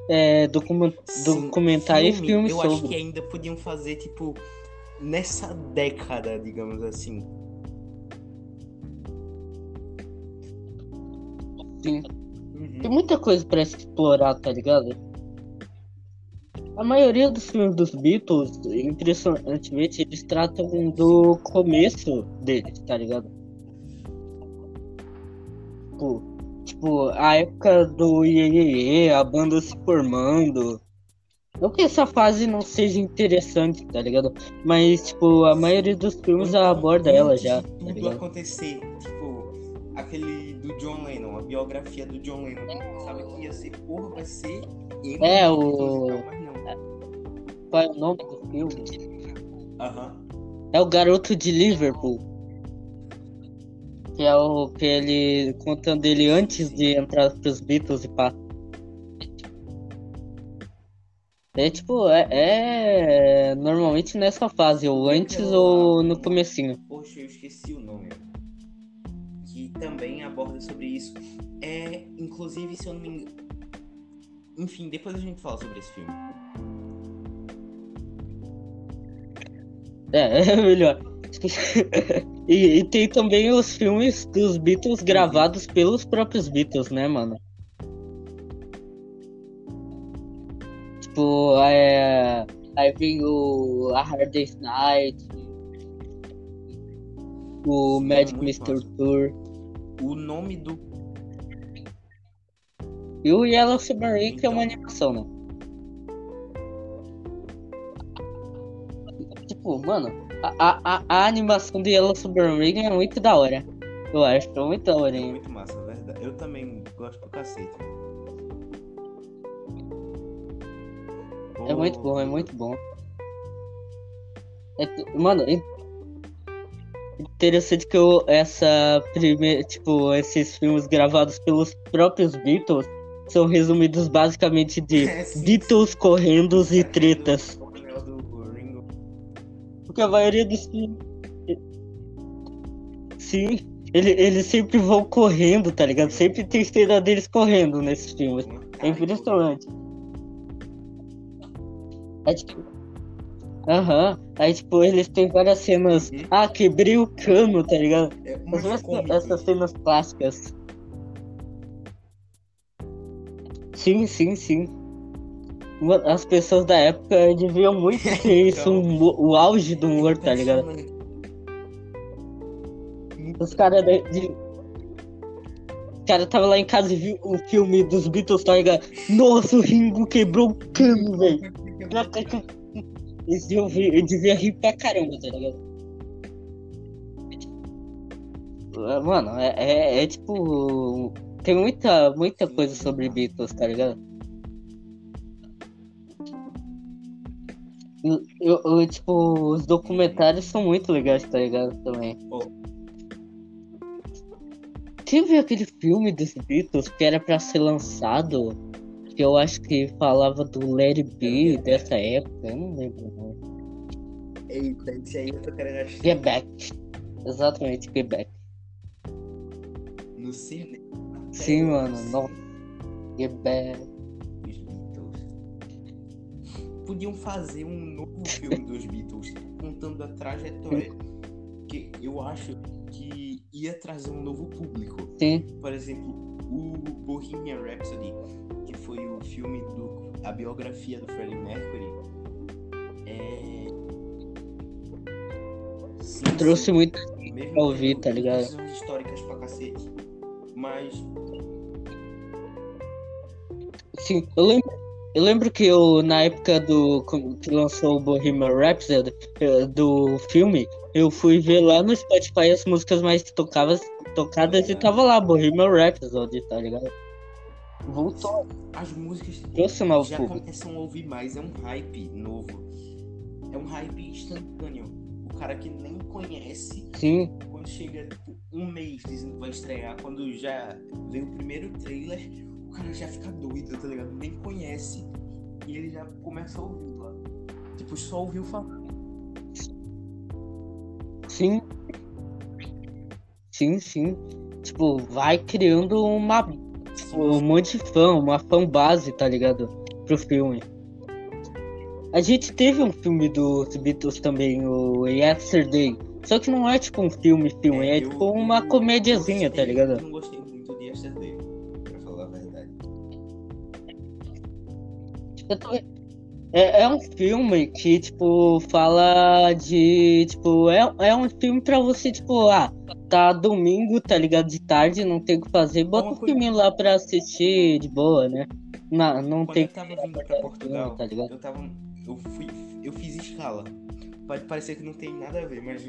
Speaker 1: é, document,
Speaker 2: Sim,
Speaker 1: documentário e filme
Speaker 2: Eu acho que
Speaker 1: sobre.
Speaker 2: ainda podiam fazer, tipo, nessa década, digamos assim.
Speaker 1: Sim.
Speaker 2: Uhum.
Speaker 1: Tem muita coisa pra se explorar, tá ligado? A maioria dos filmes dos Beatles, impressionantemente, eles tratam do começo deles, tá ligado? Tipo, tipo, a época do Iê, a banda se formando. Não que essa fase não seja interessante, tá ligado? Mas, tipo, a maioria dos filmes
Speaker 2: Então,
Speaker 1: aborda ela já, tá
Speaker 2: tudo acontecer, tipo, aquele do John Lennon, a biografia do John Lennon, sabe que ia ser, porra, vai ser
Speaker 1: É, o-
Speaker 2: e mas não.
Speaker 1: Qual é o nome do filme?
Speaker 2: Aham.
Speaker 1: É o Garoto de Liverpool. Que é o que ele contando ele antes de entrar pros Beatles e pá. É tipo, é, é normalmente nessa fase, ou antes ou no comecinho.
Speaker 2: Poxa, eu esqueci o nome. Que também aborda sobre isso. É, inclusive, se eu não me engano. Enfim, depois a gente fala sobre esse filme.
Speaker 1: É, é melhor. e, e tem também os filmes dos Beatles gravados pelos próprios Beatles, né, mano? Tipo, é, aí vem o A Hard Day's Night, o
Speaker 2: Sim,
Speaker 1: Magic
Speaker 2: muito
Speaker 1: Mystery
Speaker 2: massa.
Speaker 1: Tour
Speaker 2: O nome do.
Speaker 1: e o Yellow Submarine, que é uma
Speaker 2: Então.
Speaker 1: animação, né? Tipo, mano, a, a, a, animação do Yellow Submarine é muito da hora. Eu acho, é muito da hora,
Speaker 2: É
Speaker 1: hein?
Speaker 2: muito massa, verdade. Eu também gosto pra cacete.
Speaker 1: É muito bom, é muito bom. É mano, é interessante que eu, essa primeira, tipo, esses filmes gravados pelos próprios Beatles são resumidos basicamente de
Speaker 2: É, sim,
Speaker 1: Beatles correndo e tretas. Porque a maioria dos filmes. Sim, ele, eles sempre vão correndo, tá ligado? Sempre tem cena deles correndo nesses filmes. É impressionante. É tipo. Aham. Aí, tipo, eles têm várias cenas.
Speaker 2: Uhum.
Speaker 1: Ah, quebrei o cano, tá ligado?
Speaker 2: É
Speaker 1: essas cenas clássicas. Sim, sim, sim. As pessoas da época deviam muito ter isso,
Speaker 2: Então.
Speaker 1: um hu- o auge do humor, tá ligado? Os caras de... Os caras tava lá em casa e viu o filme dos Beatles, tá ligado? Nossa, o Ringo quebrou o cano, velho. Eles deviam, ver- eu devia rir pra caramba, tá ligado? Ah, Mano, é, é, é tipo. Tem muita, muita coisa sobre Beatles, tá ligado? Eu, eu- tipo, os documentários são muito legais, tá ligado? Também.
Speaker 2: Pô.
Speaker 1: Teve aquele filme dos Beatles que era pra ser lançado, que eu acho que falava do Larry B dessa época, eu não lembro nome.
Speaker 2: Eita, esse aí eu tô querendo assistir
Speaker 1: Get Back. Exatamente, Get Back.
Speaker 2: no cinema.
Speaker 1: Sim, mano, nossa. Get Back.
Speaker 2: Podiam fazer um novo filme dos Beatles contando a trajetória. Que eu acho que ia trazer um novo público.
Speaker 1: Sim,
Speaker 2: Por exemplo, o Bohemian Rhapsody, que foi o filme do. a biografia do Freddie Mercury. É. Sim,
Speaker 1: trouxe
Speaker 2: sim,
Speaker 1: muito.
Speaker 2: mesmo
Speaker 1: pra ouvir, tá ligado?
Speaker 2: históricas pra cacete. Mas
Speaker 1: Sim, eu lembro, eu lembro que eu, na época do que lançou o Bohemian Rhapsody eh, do filme, eu fui ver lá no Spotify as músicas mais tocadas, tocadas e tava lá Bohemian Rhapsody, tá ligado? Voltou,
Speaker 2: as músicas
Speaker 1: novo
Speaker 2: já
Speaker 1: público.
Speaker 2: começam a ouvir mais, é um hype novo. É um hype instantâneo. O cara que nem conhece,
Speaker 1: Sim,
Speaker 2: quando chega tipo, um mês dizendo que vai estrear, quando já vem o primeiro trailer, o cara já fica doido, tá ligado? Nem conhece e ele já começa a ouvir lá. Tipo, só ouviu falar.
Speaker 1: sim. Sim, sim. Tipo, vai criando uma um monte de fã, uma fanbase, tá ligado? Pro filme. A gente teve um filme dos Beatles também, o Yesterday. Só que não é tipo um filme, filme, é,
Speaker 2: eu-
Speaker 1: tipo uma
Speaker 2: eu
Speaker 1: comediazinha, tá ligado?
Speaker 2: Eu não gostei
Speaker 1: tô- É, é um filme que, tipo, fala de. Tipo, é, é um filme pra você, tipo, ah, tá domingo, tá ligado? De tarde, não tem o que fazer, bota um filminho lá pra assistir de boa, né? Não, não
Speaker 2: Quando
Speaker 1: tem
Speaker 2: eu tava vindo pra Portugal,
Speaker 1: tá ligado?
Speaker 2: eu tava. Eu fui. Eu fiz escala. Pode parecer que não tem nada a ver, mas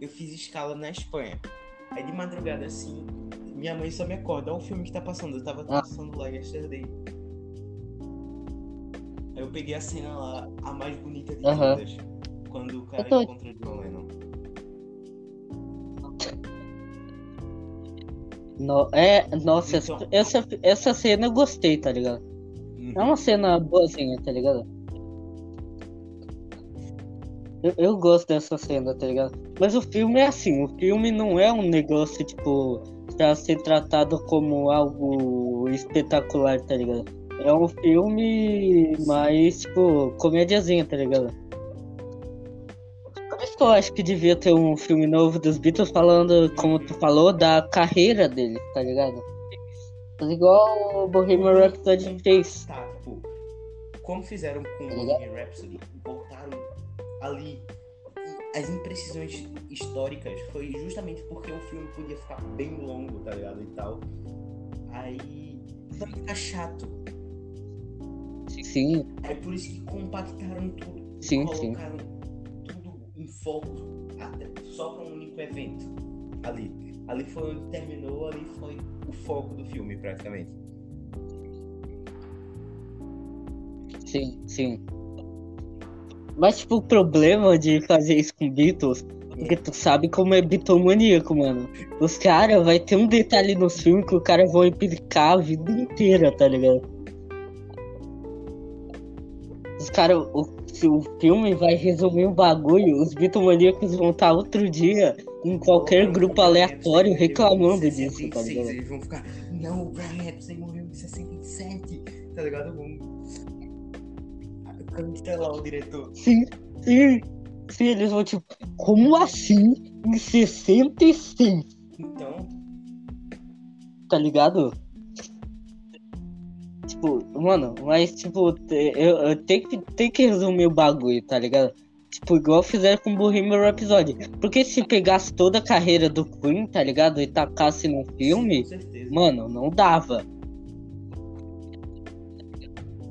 Speaker 2: eu fiz escala na Espanha. Aí de madrugada assim, minha mãe só me acorda, olha o filme que tá passando. Eu tava
Speaker 1: Ah.
Speaker 2: passando lá yesterday. Aí eu peguei a cena lá, a mais bonita de todas. Quando o cara
Speaker 1: tô-
Speaker 2: encontra o John Lennon.
Speaker 1: No- é, nossa,
Speaker 2: Então-
Speaker 1: essa, essa cena eu gostei, tá ligado? É uma cena boazinha, tá ligado? Eu, eu gosto dessa cena, tá ligado? Mas o filme é assim, o filme não é um negócio, tipo, pra ser tratado como algo espetacular, tá ligado? É um filme mais, tipo, comédiazinha, tá ligado? Por isso que eu acho que devia ter um filme novo dos Beatles falando, como tu falou, da carreira deles, tá ligado? Mas igual o Bohemian Rhapsody fez.
Speaker 2: Tá, tipo, como fizeram com
Speaker 1: Tá ligado?
Speaker 2: Bohemian Rhapsody, botaram ali as imprecisões históricas foi justamente porque o filme podia ficar bem longo, tá ligado? E tal. Aí vai ficar chato.
Speaker 1: Sim,
Speaker 2: Aí por isso que compactaram tudo.
Speaker 1: sim, sim.
Speaker 2: colocaram tudo em foco até só para um único evento. Ali. Ali foi onde terminou, ali foi o foco do filme, praticamente.
Speaker 1: Sim, sim. Mas, tipo, o problema de fazer isso com Beatles, porque tu sabe como é bitomaníaco, mano. Os caras, vai ter um detalhe nos filmes que o cara vão implicar a vida inteira, tá ligado? Os caras, o, se o filme vai resumir um bagulho, os bitomaníacos vão estar outro dia em qualquer grupo aleatório reclamando disso, tá
Speaker 2: 66,
Speaker 1: ligado?
Speaker 2: Eles vão ficar, não, o Brian Epstein morreu em 67, tá ligado? Vão cancelar o diretor.
Speaker 1: Sim, sim. Sim, eles vão tipo, como assim em 66?
Speaker 2: Então,
Speaker 1: Tá ligado? Tipo, mano, mas tipo, eu, eu tenho, que, tenho que resumir o bagulho, tá ligado? Tipo, igual fizeram com o Bohemian Rhapsody. Porque se pegasse toda a carreira do Queen, tá ligado? E tacasse num filme,
Speaker 2: certeza.
Speaker 1: mano, não dava.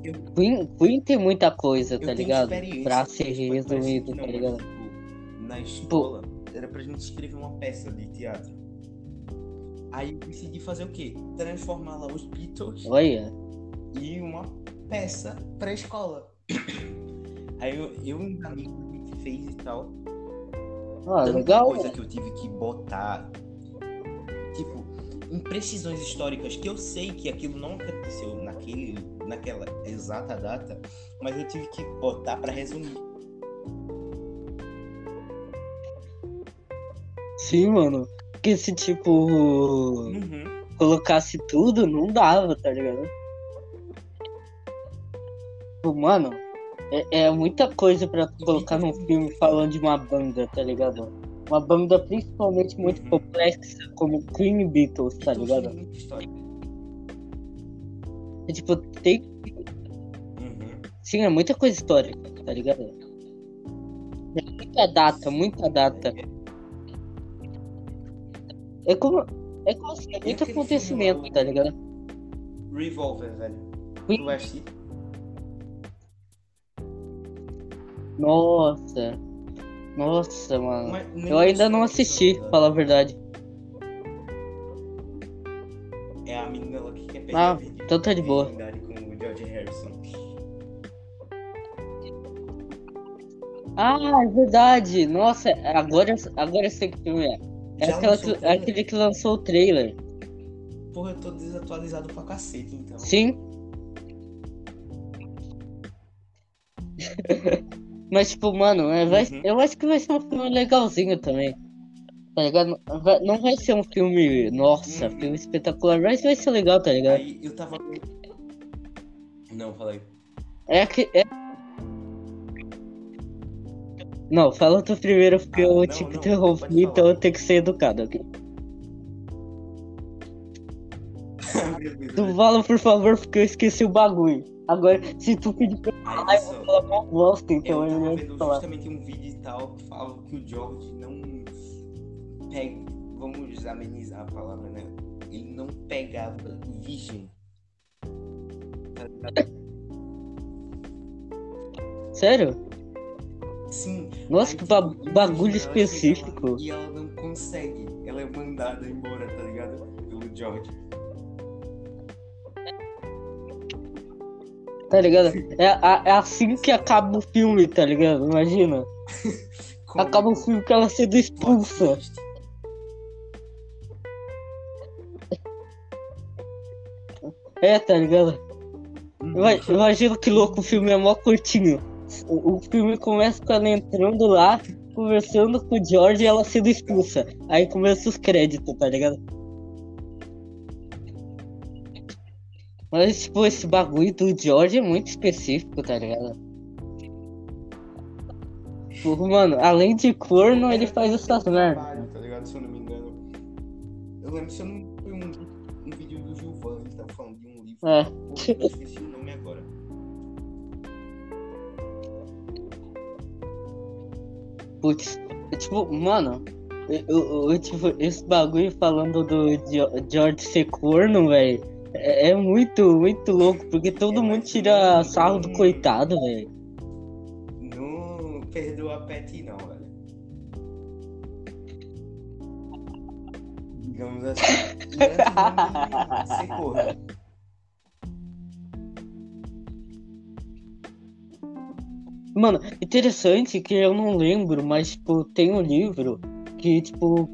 Speaker 2: Eu-
Speaker 1: Queen, Queen tem muita coisa,
Speaker 2: Eu
Speaker 1: tá ligado? Pra ser resumido, tá ligado?
Speaker 2: tipo, na escola, era pra gente escrever uma peça de teatro. Aí eu decidi fazer o quê? Transformar lá os Beatles
Speaker 1: Olha,
Speaker 2: e uma peça pra escola. Aí eu, eu e um amigo a gente fez e tal.
Speaker 1: Ah,
Speaker 2: Tanta
Speaker 1: legal.
Speaker 2: coisa que eu tive que botar. Tipo, imprecisões históricas que eu sei que aquilo não aconteceu naquele, naquela exata data, mas eu tive que botar pra resumir.
Speaker 1: Sim, mano. Porque se, tipo,
Speaker 2: Uhum.
Speaker 1: colocasse tudo, não dava, tá ligado? Mano, é, é muita coisa pra tu colocar num filme falando de uma banda, tá ligado? Uma banda principalmente muito
Speaker 2: Uhum.
Speaker 1: complexa, como Queen Beatles, tá
Speaker 2: Então,
Speaker 1: ligado? É, tipo, tem.
Speaker 2: Uhum.
Speaker 1: Sim, é muita coisa histórica, tá ligado? É muita data, muita data. É como. É como assim, é muito acontecimento, tá ligado?
Speaker 2: Revolver, velho.
Speaker 1: Queen-
Speaker 2: Tu
Speaker 1: Nossa. Nossa, mano.
Speaker 2: Mas
Speaker 1: Eu ainda não assisti,
Speaker 2: não,
Speaker 1: falar a verdade.
Speaker 2: É a menina lá que quer pegar
Speaker 1: Ah, então tá de boa.
Speaker 2: com o George Harrison.
Speaker 1: Ah, é verdade. Nossa, agora, agora eu sei que filme é. É aquela que-
Speaker 2: trailer?
Speaker 1: aquele que lançou o trailer.
Speaker 2: Porra, eu tô desatualizado pra cacete, então.
Speaker 1: Sim. Mas, tipo, mano, é, vai-
Speaker 2: Uhum.
Speaker 1: eu acho que vai ser um filme legalzinho também. Tá ligado? Vai- não vai ser um filme, nossa,
Speaker 2: Uhum.
Speaker 1: filme espetacular, mas vai ser legal, tá ligado?
Speaker 2: Aí eu tava. Não, falei.
Speaker 1: É que. É... Não, fala tu primeiro, porque
Speaker 2: Ah,
Speaker 1: eu
Speaker 2: não,
Speaker 1: te
Speaker 2: não,
Speaker 1: interrompi, então eu tenho que ser educado, ok? Tu fala, por favor, porque eu esqueci o bagulho. Agora, se tu pedir pra falar, eu vou falar mal bosta, então eu
Speaker 2: tava
Speaker 1: não
Speaker 2: vendo
Speaker 1: falar.
Speaker 2: justamente um vídeo e tal que falava que o George não pega. Vamos amenizar a palavra, né? Ele não pegava virgem.
Speaker 1: Sério?
Speaker 2: Sim.
Speaker 1: Nossa, que ba- bagulho específico.
Speaker 2: E ela não consegue. Ela é mandada embora, tá ligado? Pelo George.
Speaker 1: Tá ligado? É, é assim que acaba o filme, tá ligado? Imagina.
Speaker 2: Como
Speaker 1: Acaba o filme com ela sendo expulsa. É, tá ligado?
Speaker 2: Uhum.
Speaker 1: Imagina que louco, o filme é mó curtinho. O, o filme começa com ela entrando lá, conversando com o George e ela sendo expulsa. Aí começa os créditos, tá ligado? Mas, tipo, esse bagulho do George é muito específico, tá ligado? Tipo, mano, além de corno, ele faz essas merdas.
Speaker 2: Tá ligado? Se eu não me engano. Eu lembro se eu não foi um, um vídeo do Gilvan, ele tava falando de um livro.
Speaker 1: É.
Speaker 2: Porra, eu esqueci o nome agora.
Speaker 1: Putz, é tipo, mano, eu, eu- eu, tipo, esse bagulho falando do George ser corno, velho, é, é muito, muito louco, porque todo
Speaker 2: É,
Speaker 1: mundo tira
Speaker 2: não-
Speaker 1: sarro do coitado, velho.
Speaker 2: Não perdoa Pet não, velho. Digamos assim. E ser corno.
Speaker 1: Mano, interessante que eu não lembro, mas, tipo, tem um livro que, tipo,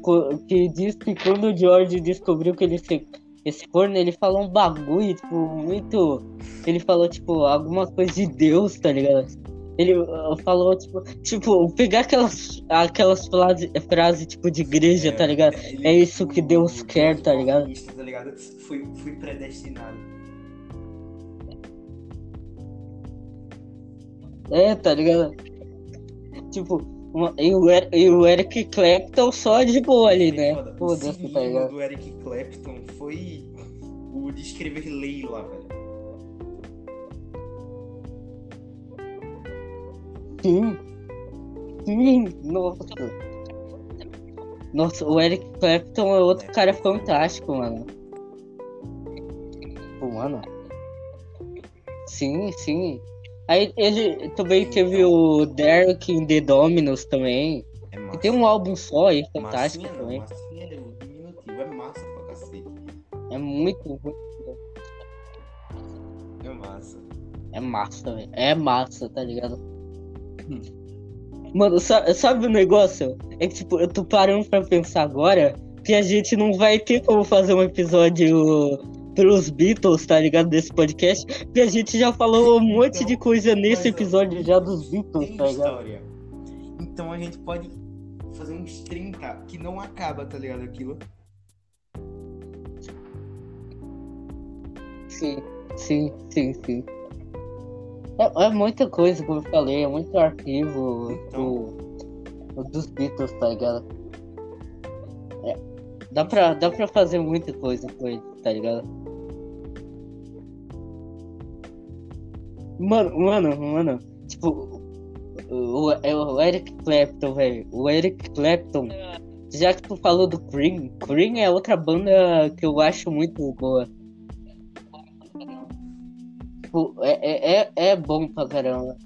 Speaker 1: que diz que quando o George descobriu que ele se, esse corno, ele falou um bagulho, tipo, muito. Ele falou, tipo, alguma coisa de Deus, tá ligado? Ele uh, falou, tipo, tipo, pegar aquelas, aquelas frases, frase, tipo, de igreja, tá ligado?
Speaker 2: ele-
Speaker 1: É isso que Deus quer, tá ligado?
Speaker 2: calvinista, tá ligado? Foi, foi predestinado.
Speaker 1: É, tá ligado? Tipo, e, o, Er- e o Eric Clapton só de boa ali, né? Foda-se, tá ligado?
Speaker 2: do Eric Clapton foi o de escrever lei lá, velho.
Speaker 1: Sim. Sim, nossa. Nossa, o Eric Clapton é outro
Speaker 2: É,
Speaker 1: cara fantástico, mano. Pô, mano. Sim, sim. Aí ele também teve o Derek in the Dominos também.
Speaker 2: É massa.
Speaker 1: tem um álbum só aí, fantástico
Speaker 2: Massinha
Speaker 1: também.
Speaker 2: massinha é diminutivo, é massa pra cacete.
Speaker 1: É muito, muito.
Speaker 2: É massa.
Speaker 1: É massa, velho. É massa, tá ligado? Mano, sa- sabe o negócio? É que, tipo, eu tô parando pra pensar agora que a gente não vai ter como fazer um episódio pros Beatles, tá ligado? Desse podcast. Porque a gente já falou um monte de coisa nesse episódio já dos Beatles, tá ligado?
Speaker 2: história. Então a gente pode fazer uns 30 que não acaba, tá ligado? Aquilo.
Speaker 1: Sim, sim, sim, sim. É, é muita coisa, como eu falei, é muito arquivo
Speaker 2: Então.
Speaker 1: do, dos Beatles, tá ligado? É, dá, pra, dá pra fazer muita coisa com ele, tá ligado? Mano, mano, mano, tipo, o, o, o Eric Clapton, velho, o Eric Clapton, já que tu falou do Cream, Cream é outra banda que eu acho muito boa. Tipo, é, é, é, é bom pra caramba.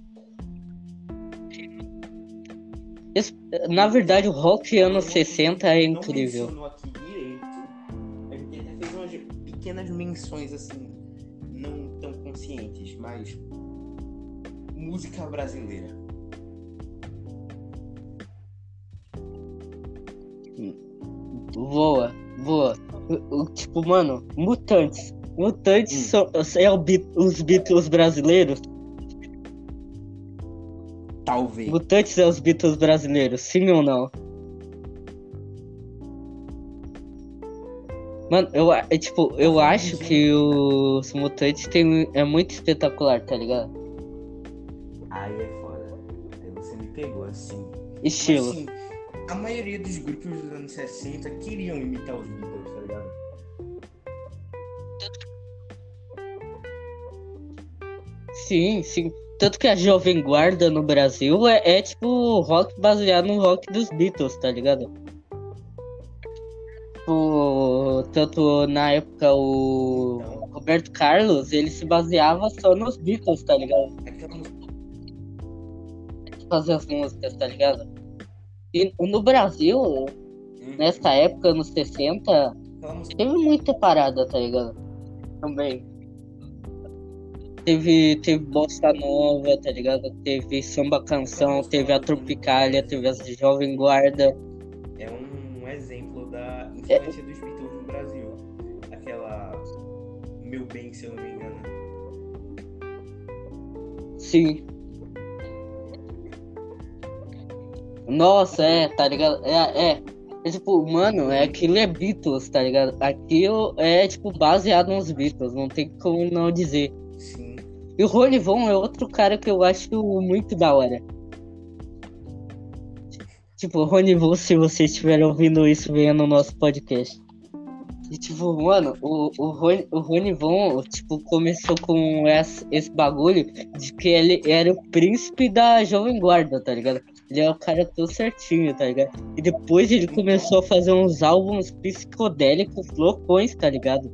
Speaker 1: Esse- na verdade, o rock anos 60 é
Speaker 2: Não
Speaker 1: incrível.
Speaker 2: mencionou aqui direito. A gente até fez umas pequenas menções assim, não tão conscientes, mas música brasileira.
Speaker 1: Boa, boa. Tipo, mano, Mutantes. Mutantes
Speaker 2: Hum.
Speaker 1: são é os Beatles brasileiros.
Speaker 2: Talvez.
Speaker 1: Mutantes é os Beatles brasileiros, sim ou não? Mano, eu, é, tipo, eu acho que os Mutantes tem, é muito espetacular, tá ligado?
Speaker 2: Aí é foda. Aí você me pegou assim.
Speaker 1: Estilo.
Speaker 2: Assim, a maioria dos grupos dos anos 60 queriam imitar os Beatles, tá ligado?
Speaker 1: Sim, sim. Tanto que a Jovem Guarda no Brasil é, é tipo rock baseado no rock dos Beatles, tá ligado? Tipo, tanto na época o
Speaker 2: Então.
Speaker 1: Roberto Carlos, ele se baseava só nos Beatles, tá ligado?
Speaker 2: Aquela música.
Speaker 1: Fazer as músicas, tá ligado? E no Brasil,
Speaker 2: Hum,
Speaker 1: nessa época, nos 60,
Speaker 2: Aquela música.
Speaker 1: teve muita parada, tá ligado? Também. Teve, teve Bossa Nova, tá ligado? Teve Samba Canção, teve a Tropicália, teve a Jovem Guarda.
Speaker 2: É um exemplo da influência dos Beatles no Brasil. Aquela. Meu bem, se eu não me engano.
Speaker 1: Sim. Nossa, é, tá ligado? É, é. É tipo, mano, é, aquilo é Beatles, tá ligado? Aquilo é, tipo, baseado nos Beatles, não tem como não dizer.
Speaker 2: Sim.
Speaker 1: E o Rony Von é outro cara que eu acho muito da hora. Tipo, Rony Von, se vocês estiverem ouvindo isso, venha no nosso podcast. E tipo, mano, o, o, Rony, o Rony Von, tipo, começou com esse, esse bagulho de que ele era o príncipe da Jovem Guarda, tá ligado? Ele é o cara todo certinho, tá ligado? E depois ele começou a fazer uns álbuns psicodélicos loucões, tá ligado?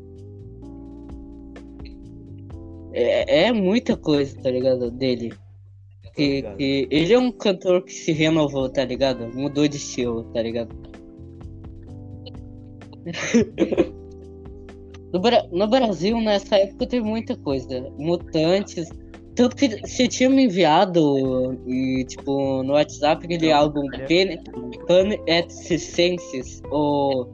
Speaker 1: É, é muita coisa, tá ligado? Dele. Que,
Speaker 2: ligado.
Speaker 1: que ele é um cantor que se renovou, tá ligado? Mudou de estilo, tá ligado? No Brasil, nessa época, teve muita coisa. Mutantes. Tanto que você tinha me enviado e, tipo, no WhatsApp aquele álbum Pan et ou.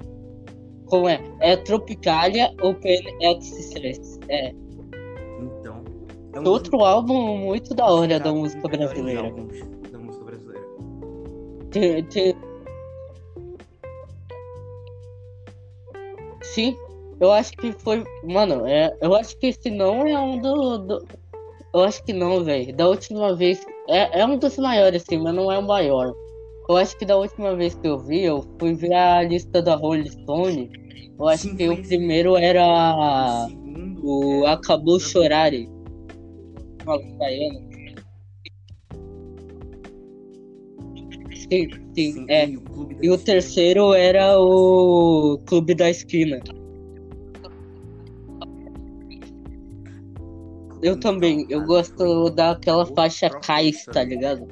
Speaker 1: Como é? É Tropicalia ou Pen et? É.
Speaker 2: Então. É um
Speaker 1: Outro álbum muito da hora da música brasileira.
Speaker 2: Da música brasileira.
Speaker 1: Tem- tem- Sim, eu acho que foi. Mano, é, eu acho que esse não é um do. do- Eu acho que não, velho. Da última vez. É, é um dos maiores, sim, mas não é o maior. Eu acho que da última vez que eu vi, eu fui ver a lista da Rolling Stone. Eu acho
Speaker 2: Sim,
Speaker 1: que o primeiro era.
Speaker 2: o segundo.
Speaker 1: O
Speaker 2: é-
Speaker 1: Acabou Chorare. Baiano. Sim, sim,
Speaker 2: Sim,
Speaker 1: é.
Speaker 2: e o
Speaker 1: terceiro era o Clube da Esquina. Eu
Speaker 2: Então,
Speaker 1: também, eu gosto
Speaker 2: foi
Speaker 1: daquela
Speaker 2: o
Speaker 1: faixa Cais, tá ligado?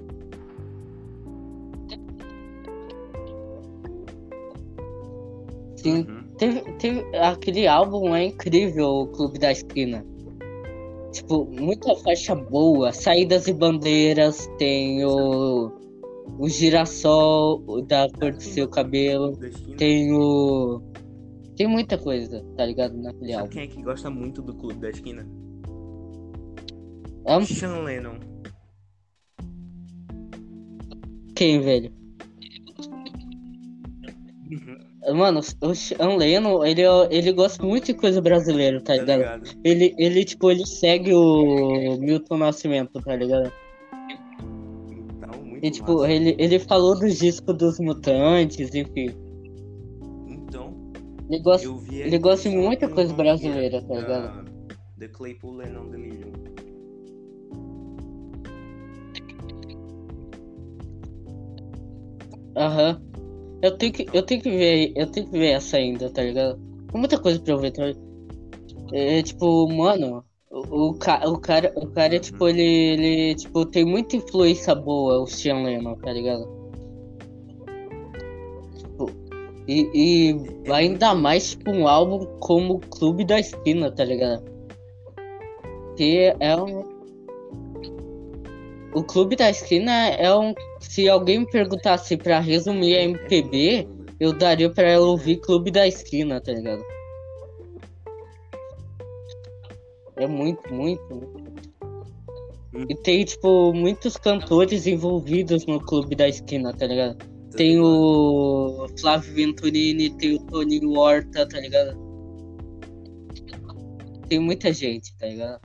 Speaker 1: Sim,
Speaker 2: Uhum.
Speaker 1: teve, teve aquele álbum é incrível, o Clube da Esquina. tipo, muita faixa boa. Saídas e bandeiras, tem o. O girassol da cor do seu cabelo. Tem o. Tem muita coisa, tá ligado? Naquele álbum.
Speaker 2: quem é que gosta muito do Clube da Esquina?
Speaker 1: É um-
Speaker 2: Sean Lennon.
Speaker 1: quem, velho?
Speaker 2: Uhum,
Speaker 1: Mano, o Sean Lennon, ele, ele gosta muito de coisa brasileira, tá
Speaker 2: tá
Speaker 1: ligado?
Speaker 2: ligado?
Speaker 1: Ele, ele, tipo, ele segue o Milton Nascimento, tá ligado?
Speaker 2: Então, muito
Speaker 1: E, tipo,
Speaker 2: massa.
Speaker 1: ele, ele falou dos discos dos Mutantes, enfim.
Speaker 2: Então,
Speaker 1: Ele gosta,
Speaker 2: eu vi
Speaker 1: ele gosta de muita coisa brasileira, tá ligado?
Speaker 2: The Claypool Lennon Delirium.
Speaker 1: Aham. Eu tenho que, eu tenho que ver, eu tenho que ver essa ainda, tá ligado? Tem muita coisa pra eu ver, tá? É, tipo, mano, o, o, ca- o cara, o cara, tipo, ele, ele, tipo, tem muita influência boa, o Sean Lennon, tá ligado? Tipo, e, e ainda mais, tipo, um álbum como Clube da Esquina, tá ligado? Que é um... O Clube da Esquina é um... Se alguém me perguntasse pra resumir a MPB, eu daria pra ela ouvir Clube da Esquina, tá ligado? É muito, muito. E tem, tipo, muitos cantores envolvidos no Clube da Esquina, tá ligado? Tem o Flávio Venturini, tem o Toninho Horta, tá ligado? Tem muita gente, tá ligado?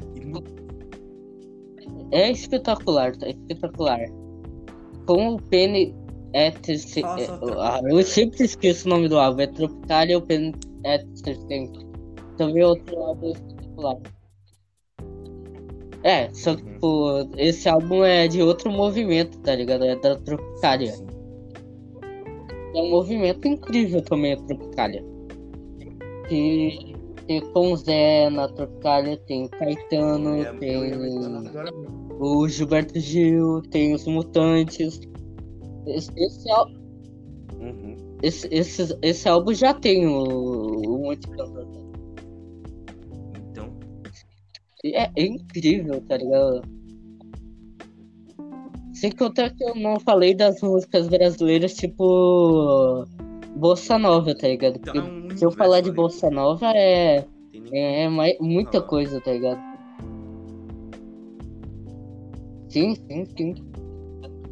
Speaker 1: É espetacular, tá espetacular. Com o Penny Ettersen.
Speaker 2: Fala só outra
Speaker 1: ah, eu sempre esqueço o nome do álbum. É Tropicalia o Penny Ettersen. Também é outro álbum espetacular. É, só que,
Speaker 2: Uhum.
Speaker 1: tipo, esse álbum é de outro movimento, tá ligado? É da Tropicalia. É um movimento incrível também a Tropicalia. E tem Tom Zé na Tropicalia, tem o Caetano,
Speaker 2: ia
Speaker 1: tem. O Gilberto Gil, tem os Mutantes. Esse, esse, ál-
Speaker 2: Uhum.
Speaker 1: esse, esse, esse álbum já tem o, o Monte Cantor.
Speaker 2: Então,
Speaker 1: É, é incrível, tá ligado? Sem contar que eu não falei das músicas brasileiras, tipo. Bossa Nova, tá ligado?
Speaker 2: então
Speaker 1: Porque
Speaker 2: é
Speaker 1: se eu falar de? Bossa Nova é, é, mai- muita coisa, tá ligado? Sim, sim, sim.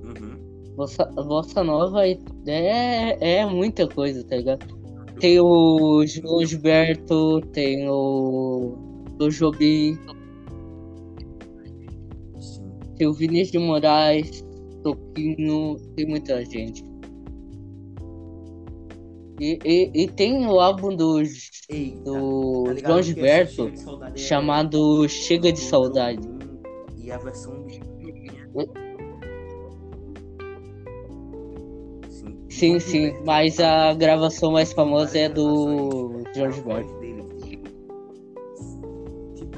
Speaker 2: Uhum.
Speaker 1: Bossa, Bossa Nova é, é muita coisa, tá ligado? Tem o João Gilberto, tem o, o Jobim,
Speaker 2: Sim.
Speaker 1: tem o Vinícius de Moraes, Toquinho, tem muita gente. E, e, e tem o álbum do,
Speaker 2: Eita,
Speaker 1: do
Speaker 2: tá
Speaker 1: João Gilberto
Speaker 2: Chega de Saudade é
Speaker 1: chamado Chega de Saudade.
Speaker 2: Jobim E a versão Sim.
Speaker 1: Sim, mas a gravação mais famosa é
Speaker 2: várias
Speaker 1: do
Speaker 2: voz dele. Tipo,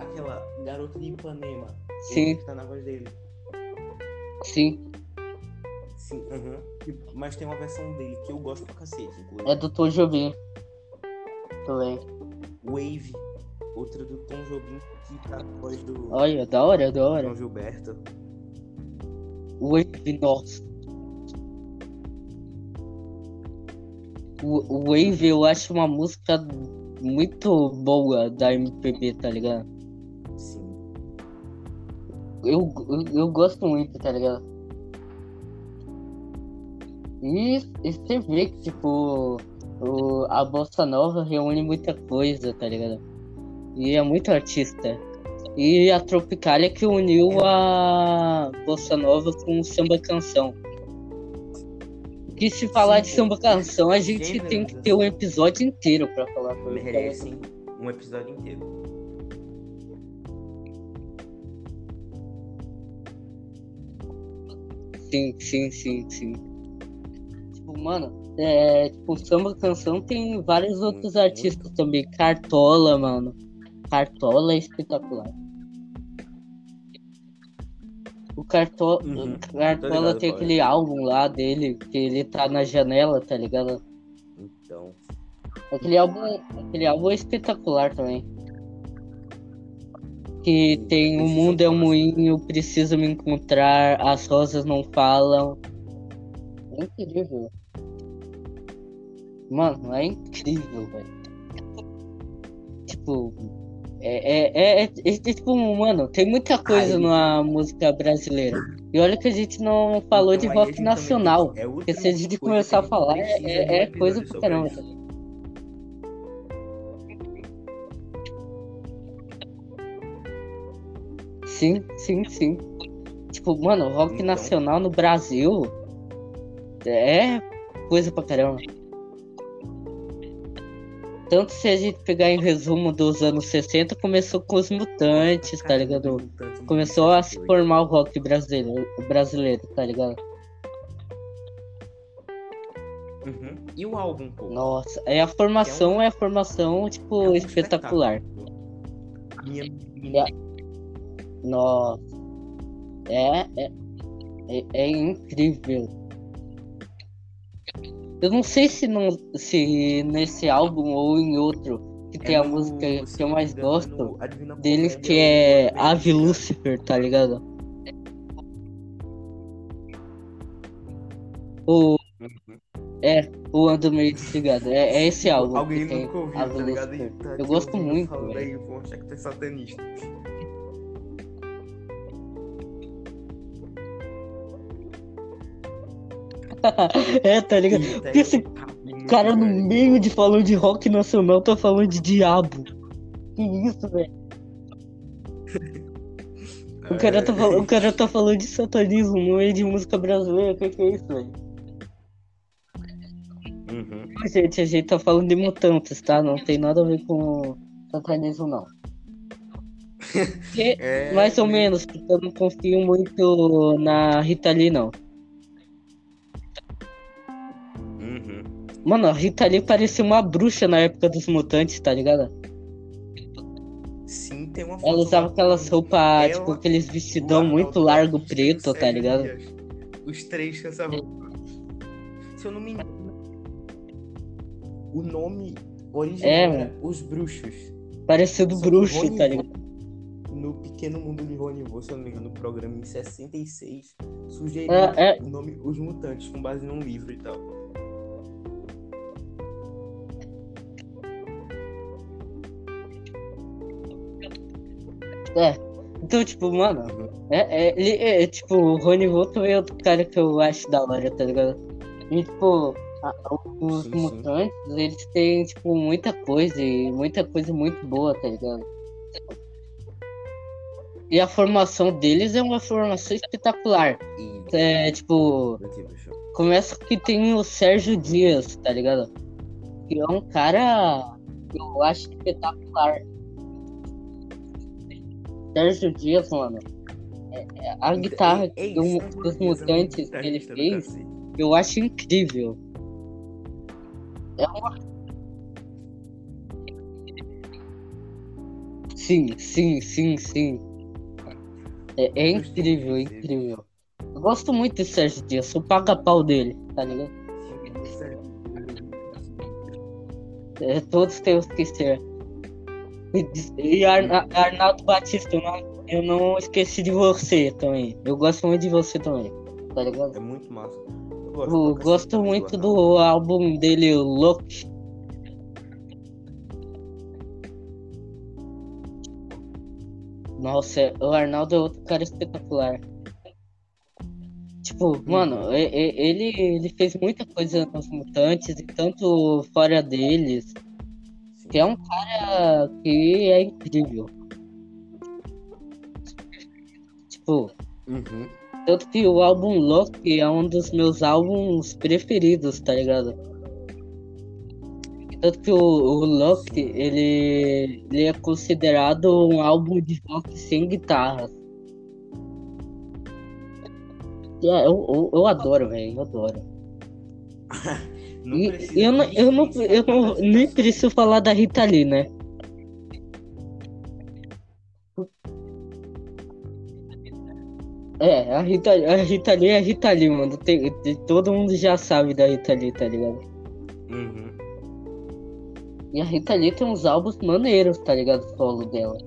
Speaker 2: aquela garota de Ipanema.
Speaker 1: Sim.
Speaker 2: Que tá na voz dele.
Speaker 1: Sim,
Speaker 2: Sim. Tipo, Mas tem uma versão dele que eu gosto pra cacete, inclusive.
Speaker 1: é do Tom Jobim. Também.
Speaker 2: Wave, outra do Tom Jobim, que tá na voz do
Speaker 1: Olha, da hora, da hora.
Speaker 2: João Gilberto.
Speaker 1: Wave. O o Wave eu acho uma música muito boa da MPB, tá ligado?
Speaker 2: Sim.
Speaker 1: Eu, eu, eu gosto muito, tá ligado? E, e você vê que, tipo, o, a Bossa Nova reúne muita coisa, tá ligado? E é muito artista. E a Tropicália que uniu a Bossa Nova com o samba canção. Que se falar de
Speaker 2: Sim,
Speaker 1: samba canção, a gente tem que ter um episódio inteiro pra falar sobre isso.
Speaker 2: Merecem um episódio inteiro.
Speaker 1: Sim, sim, sim, sim. Tipo, mano, é, tipo, samba canção tem vários outros artistas também. Cartola, mano. Cartola é espetacular. O Cartola,
Speaker 2: Uhum,
Speaker 1: Cartola tem
Speaker 2: é.
Speaker 1: aquele álbum lá dele, que ele tá na janela, tá ligado?
Speaker 2: Então.
Speaker 1: Aquele álbum, aquele álbum é espetacular também. Que tem O Mundo é um Moinho, Preciso Me Encontrar, As Rosas Não Falam. É incrível. Mano, é incrível, velho. Tipo, é, é, é, é, é, tipo, mano, tem muita coisa
Speaker 2: Aí-
Speaker 1: na música brasileira. E olha que a gente não falou
Speaker 2: Então,
Speaker 1: de rock nacional.
Speaker 2: é
Speaker 1: Porque se a gente começar a falar,
Speaker 2: um
Speaker 1: é, é coisa pra caramba.
Speaker 2: isso.
Speaker 1: Sim, sim, sim. Tipo, mano, rock
Speaker 2: Então.
Speaker 1: nacional no Brasil é coisa pra caramba. Tanto se a gente pegar em resumo dos anos 60, começou com os mutantes, tá ligado? Começou a se
Speaker 2: 68.
Speaker 1: formar o rock brasileiro, brasileiro, tá ligado?
Speaker 2: Uhum. E o álbum, pô?
Speaker 1: Nossa, é a formação, é a formação, tipo,
Speaker 2: É um
Speaker 1: espetacular.
Speaker 2: A minha
Speaker 1: É. Nossa. É, é, é, é incrível. Eu não sei se, não, se nesse álbum ou em outro que tem
Speaker 2: É
Speaker 1: a
Speaker 2: no-
Speaker 1: música que eu mais
Speaker 2: é
Speaker 1: gosto
Speaker 2: no
Speaker 1: deles,
Speaker 2: Comédia,
Speaker 1: que é
Speaker 2: o-
Speaker 1: Ave Lucifer, tá ligado? O,
Speaker 2: Uhum.
Speaker 1: o Ando Meio Desligado. É, é esse álbum
Speaker 2: Alguém
Speaker 1: que tem
Speaker 2: nunca ouviu, tá ligado? E tá
Speaker 1: Eu
Speaker 2: aqui
Speaker 1: gosto muito,
Speaker 2: falando
Speaker 1: velho.
Speaker 2: aí, vão achar que tu é satanista.
Speaker 1: É, tá ligado? Porque esse
Speaker 2: eu- tá
Speaker 1: cara no meio de falando de rock nacional tá falando de diabo. Que isso, velho? O cara, tá
Speaker 2: É.
Speaker 1: falando, o cara tá falando de satanismo no meio de música brasileira. O que, que é isso, velho?
Speaker 2: Uhum.
Speaker 1: Gente, a gente tá falando de mutantes, tá? Não tem nada a ver com satanismo, não.
Speaker 2: É,
Speaker 1: mais ou menos, porque eu não confio muito na Rita Lee, não. Mano, a Rita Lee parecia uma bruxa na época dos mutantes, tá ligado?
Speaker 2: Sim, tem uma foto
Speaker 1: Ela usava aquelas roupas,
Speaker 2: ela,
Speaker 1: tipo, aqueles vestidão muito largo, preto, tá ligado?
Speaker 2: Dias. Os três com essa roupa. Se eu não me engano, o nome original
Speaker 1: É,
Speaker 2: era Os Bruxos.
Speaker 1: Parecido bruxo,
Speaker 2: Rony
Speaker 1: tá ligado?
Speaker 2: No Pequeno Mundo de Rony Von, se eu não me engano, no programa em 66, sugeriu
Speaker 1: É, é.
Speaker 2: o nome Os Mutantes, com base num livro e tal.
Speaker 1: É. Então, tipo, mano, é, é, ele, é, tipo, o Rony Volto é outro cara que eu acho da hora, tá ligado? E, tipo, a- os
Speaker 2: Sim, sim.
Speaker 1: mutantes, eles têm, tipo, muita coisa e muita coisa muito boa, tá ligado? E a formação deles é uma formação espetacular.
Speaker 2: E.
Speaker 1: É, tipo,
Speaker 2: Aqui,
Speaker 1: começa que tem o Sérgio Dias, tá ligado? Que é um cara que eu acho espetacular. Sérgio Dias, mano. é- é a guitarra
Speaker 2: ei,
Speaker 1: do- dos
Speaker 2: é
Speaker 1: mutantes que ele
Speaker 2: do
Speaker 1: fez, eu acho incrível. É uma. Sim, sim, sim, sim. É, é incrível, é incrível. Eu gosto muito de Sérgio Dias, sou paga-pau dele, tá ligado? É, todos temos que ser. E, Arna- Arnaldo Batista, eu não, eu não esqueci de você também. Eu gosto muito de você também, tá ligado?
Speaker 2: É muito massa. Eu
Speaker 1: Eu
Speaker 2: pra cacete
Speaker 1: gosto muito
Speaker 2: Arnaldo.
Speaker 1: do álbum dele, o Look. Nossa, o Arnaldo é outro cara espetacular. Tipo, mano, e- e- ele, ele fez muita coisa nos Mutantes e tanto fora deles. Que é um cara que é incrível. Tipo,
Speaker 2: Uhum.
Speaker 1: tanto que o álbum Loki é um dos meus álbuns preferidos, tá ligado? Tanto que o, o Loki, ele, ele é considerado um álbum de rock sem guitarras. É, Eu, eu, eu adoro, velho, eu adoro.
Speaker 2: Não
Speaker 1: E eu, não, eu, não, eu não, nem preciso falar da Rita Lee, né? É, a Rita, a Rita Lee é a Rita Lee, mano. Tem- tem- todo mundo já sabe da Rita Lee, tá ligado?
Speaker 2: Uhum.
Speaker 1: E a Rita Lee tem uns álbuns maneiros, tá ligado? Solo dela.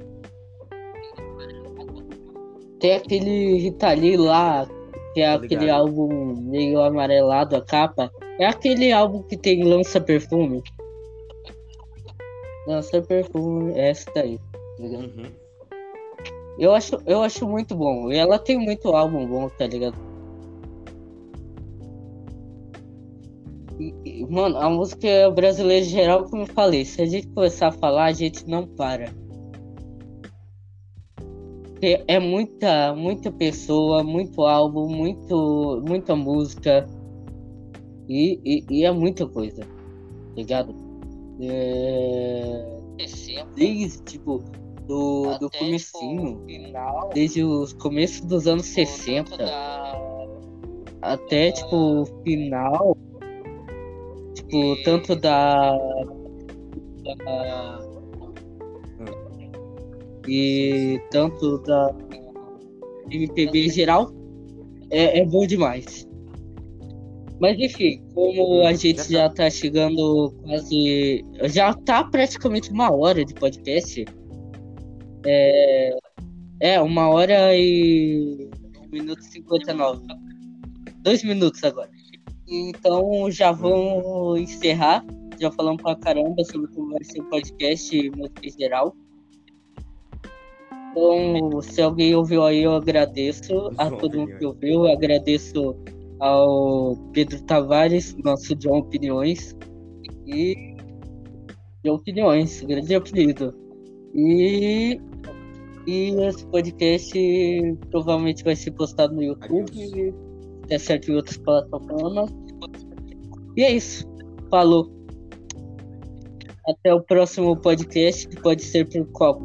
Speaker 1: Tem aquele Ritali lá, que é
Speaker 2: Tô
Speaker 1: aquele álbum meio amarelado a capa. É aquele álbum que tem lança perfume. Lança perfume, é essa daí. tá ligado?
Speaker 2: Uhum.
Speaker 1: Eu acho, eu acho muito bom. E ela tem muito álbum bom, tá ligado? E- e, mano, a música brasileira em geral, como eu falei, se a gente começar a falar, a gente não para. Porque É muita, muita pessoa, muito álbum, muito, muita música. E, e, e é muita coisa, tá ligado? É... Desde, tipo, do, do comecinho, desde os começos dos anos 60 até, tipo, o final, tipo, tanto da... da- e tanto da MPB em geral, é, é bom demais. Mas enfim, como a gente já tá chegando quase. Já tá praticamente uma hora de podcast. É, é uma hora e. um minuto e 59. Dois minutos agora. Então já vamos encerrar. Já falamos pra caramba sobre como vai ser o podcast e música em geral. Então, se alguém ouviu aí, eu agradeço a todo mundo que
Speaker 2: Opiniões.
Speaker 1: ouviu. Eu agradeço ao Pedro Tavares, nosso John Opiniões. E. John Opiniões, grande apelido. E. E esse podcast provavelmente vai ser postado no YouTube, até certo em outras plataformas. E é isso. Falou. Até o próximo podcast, que pode ser por qual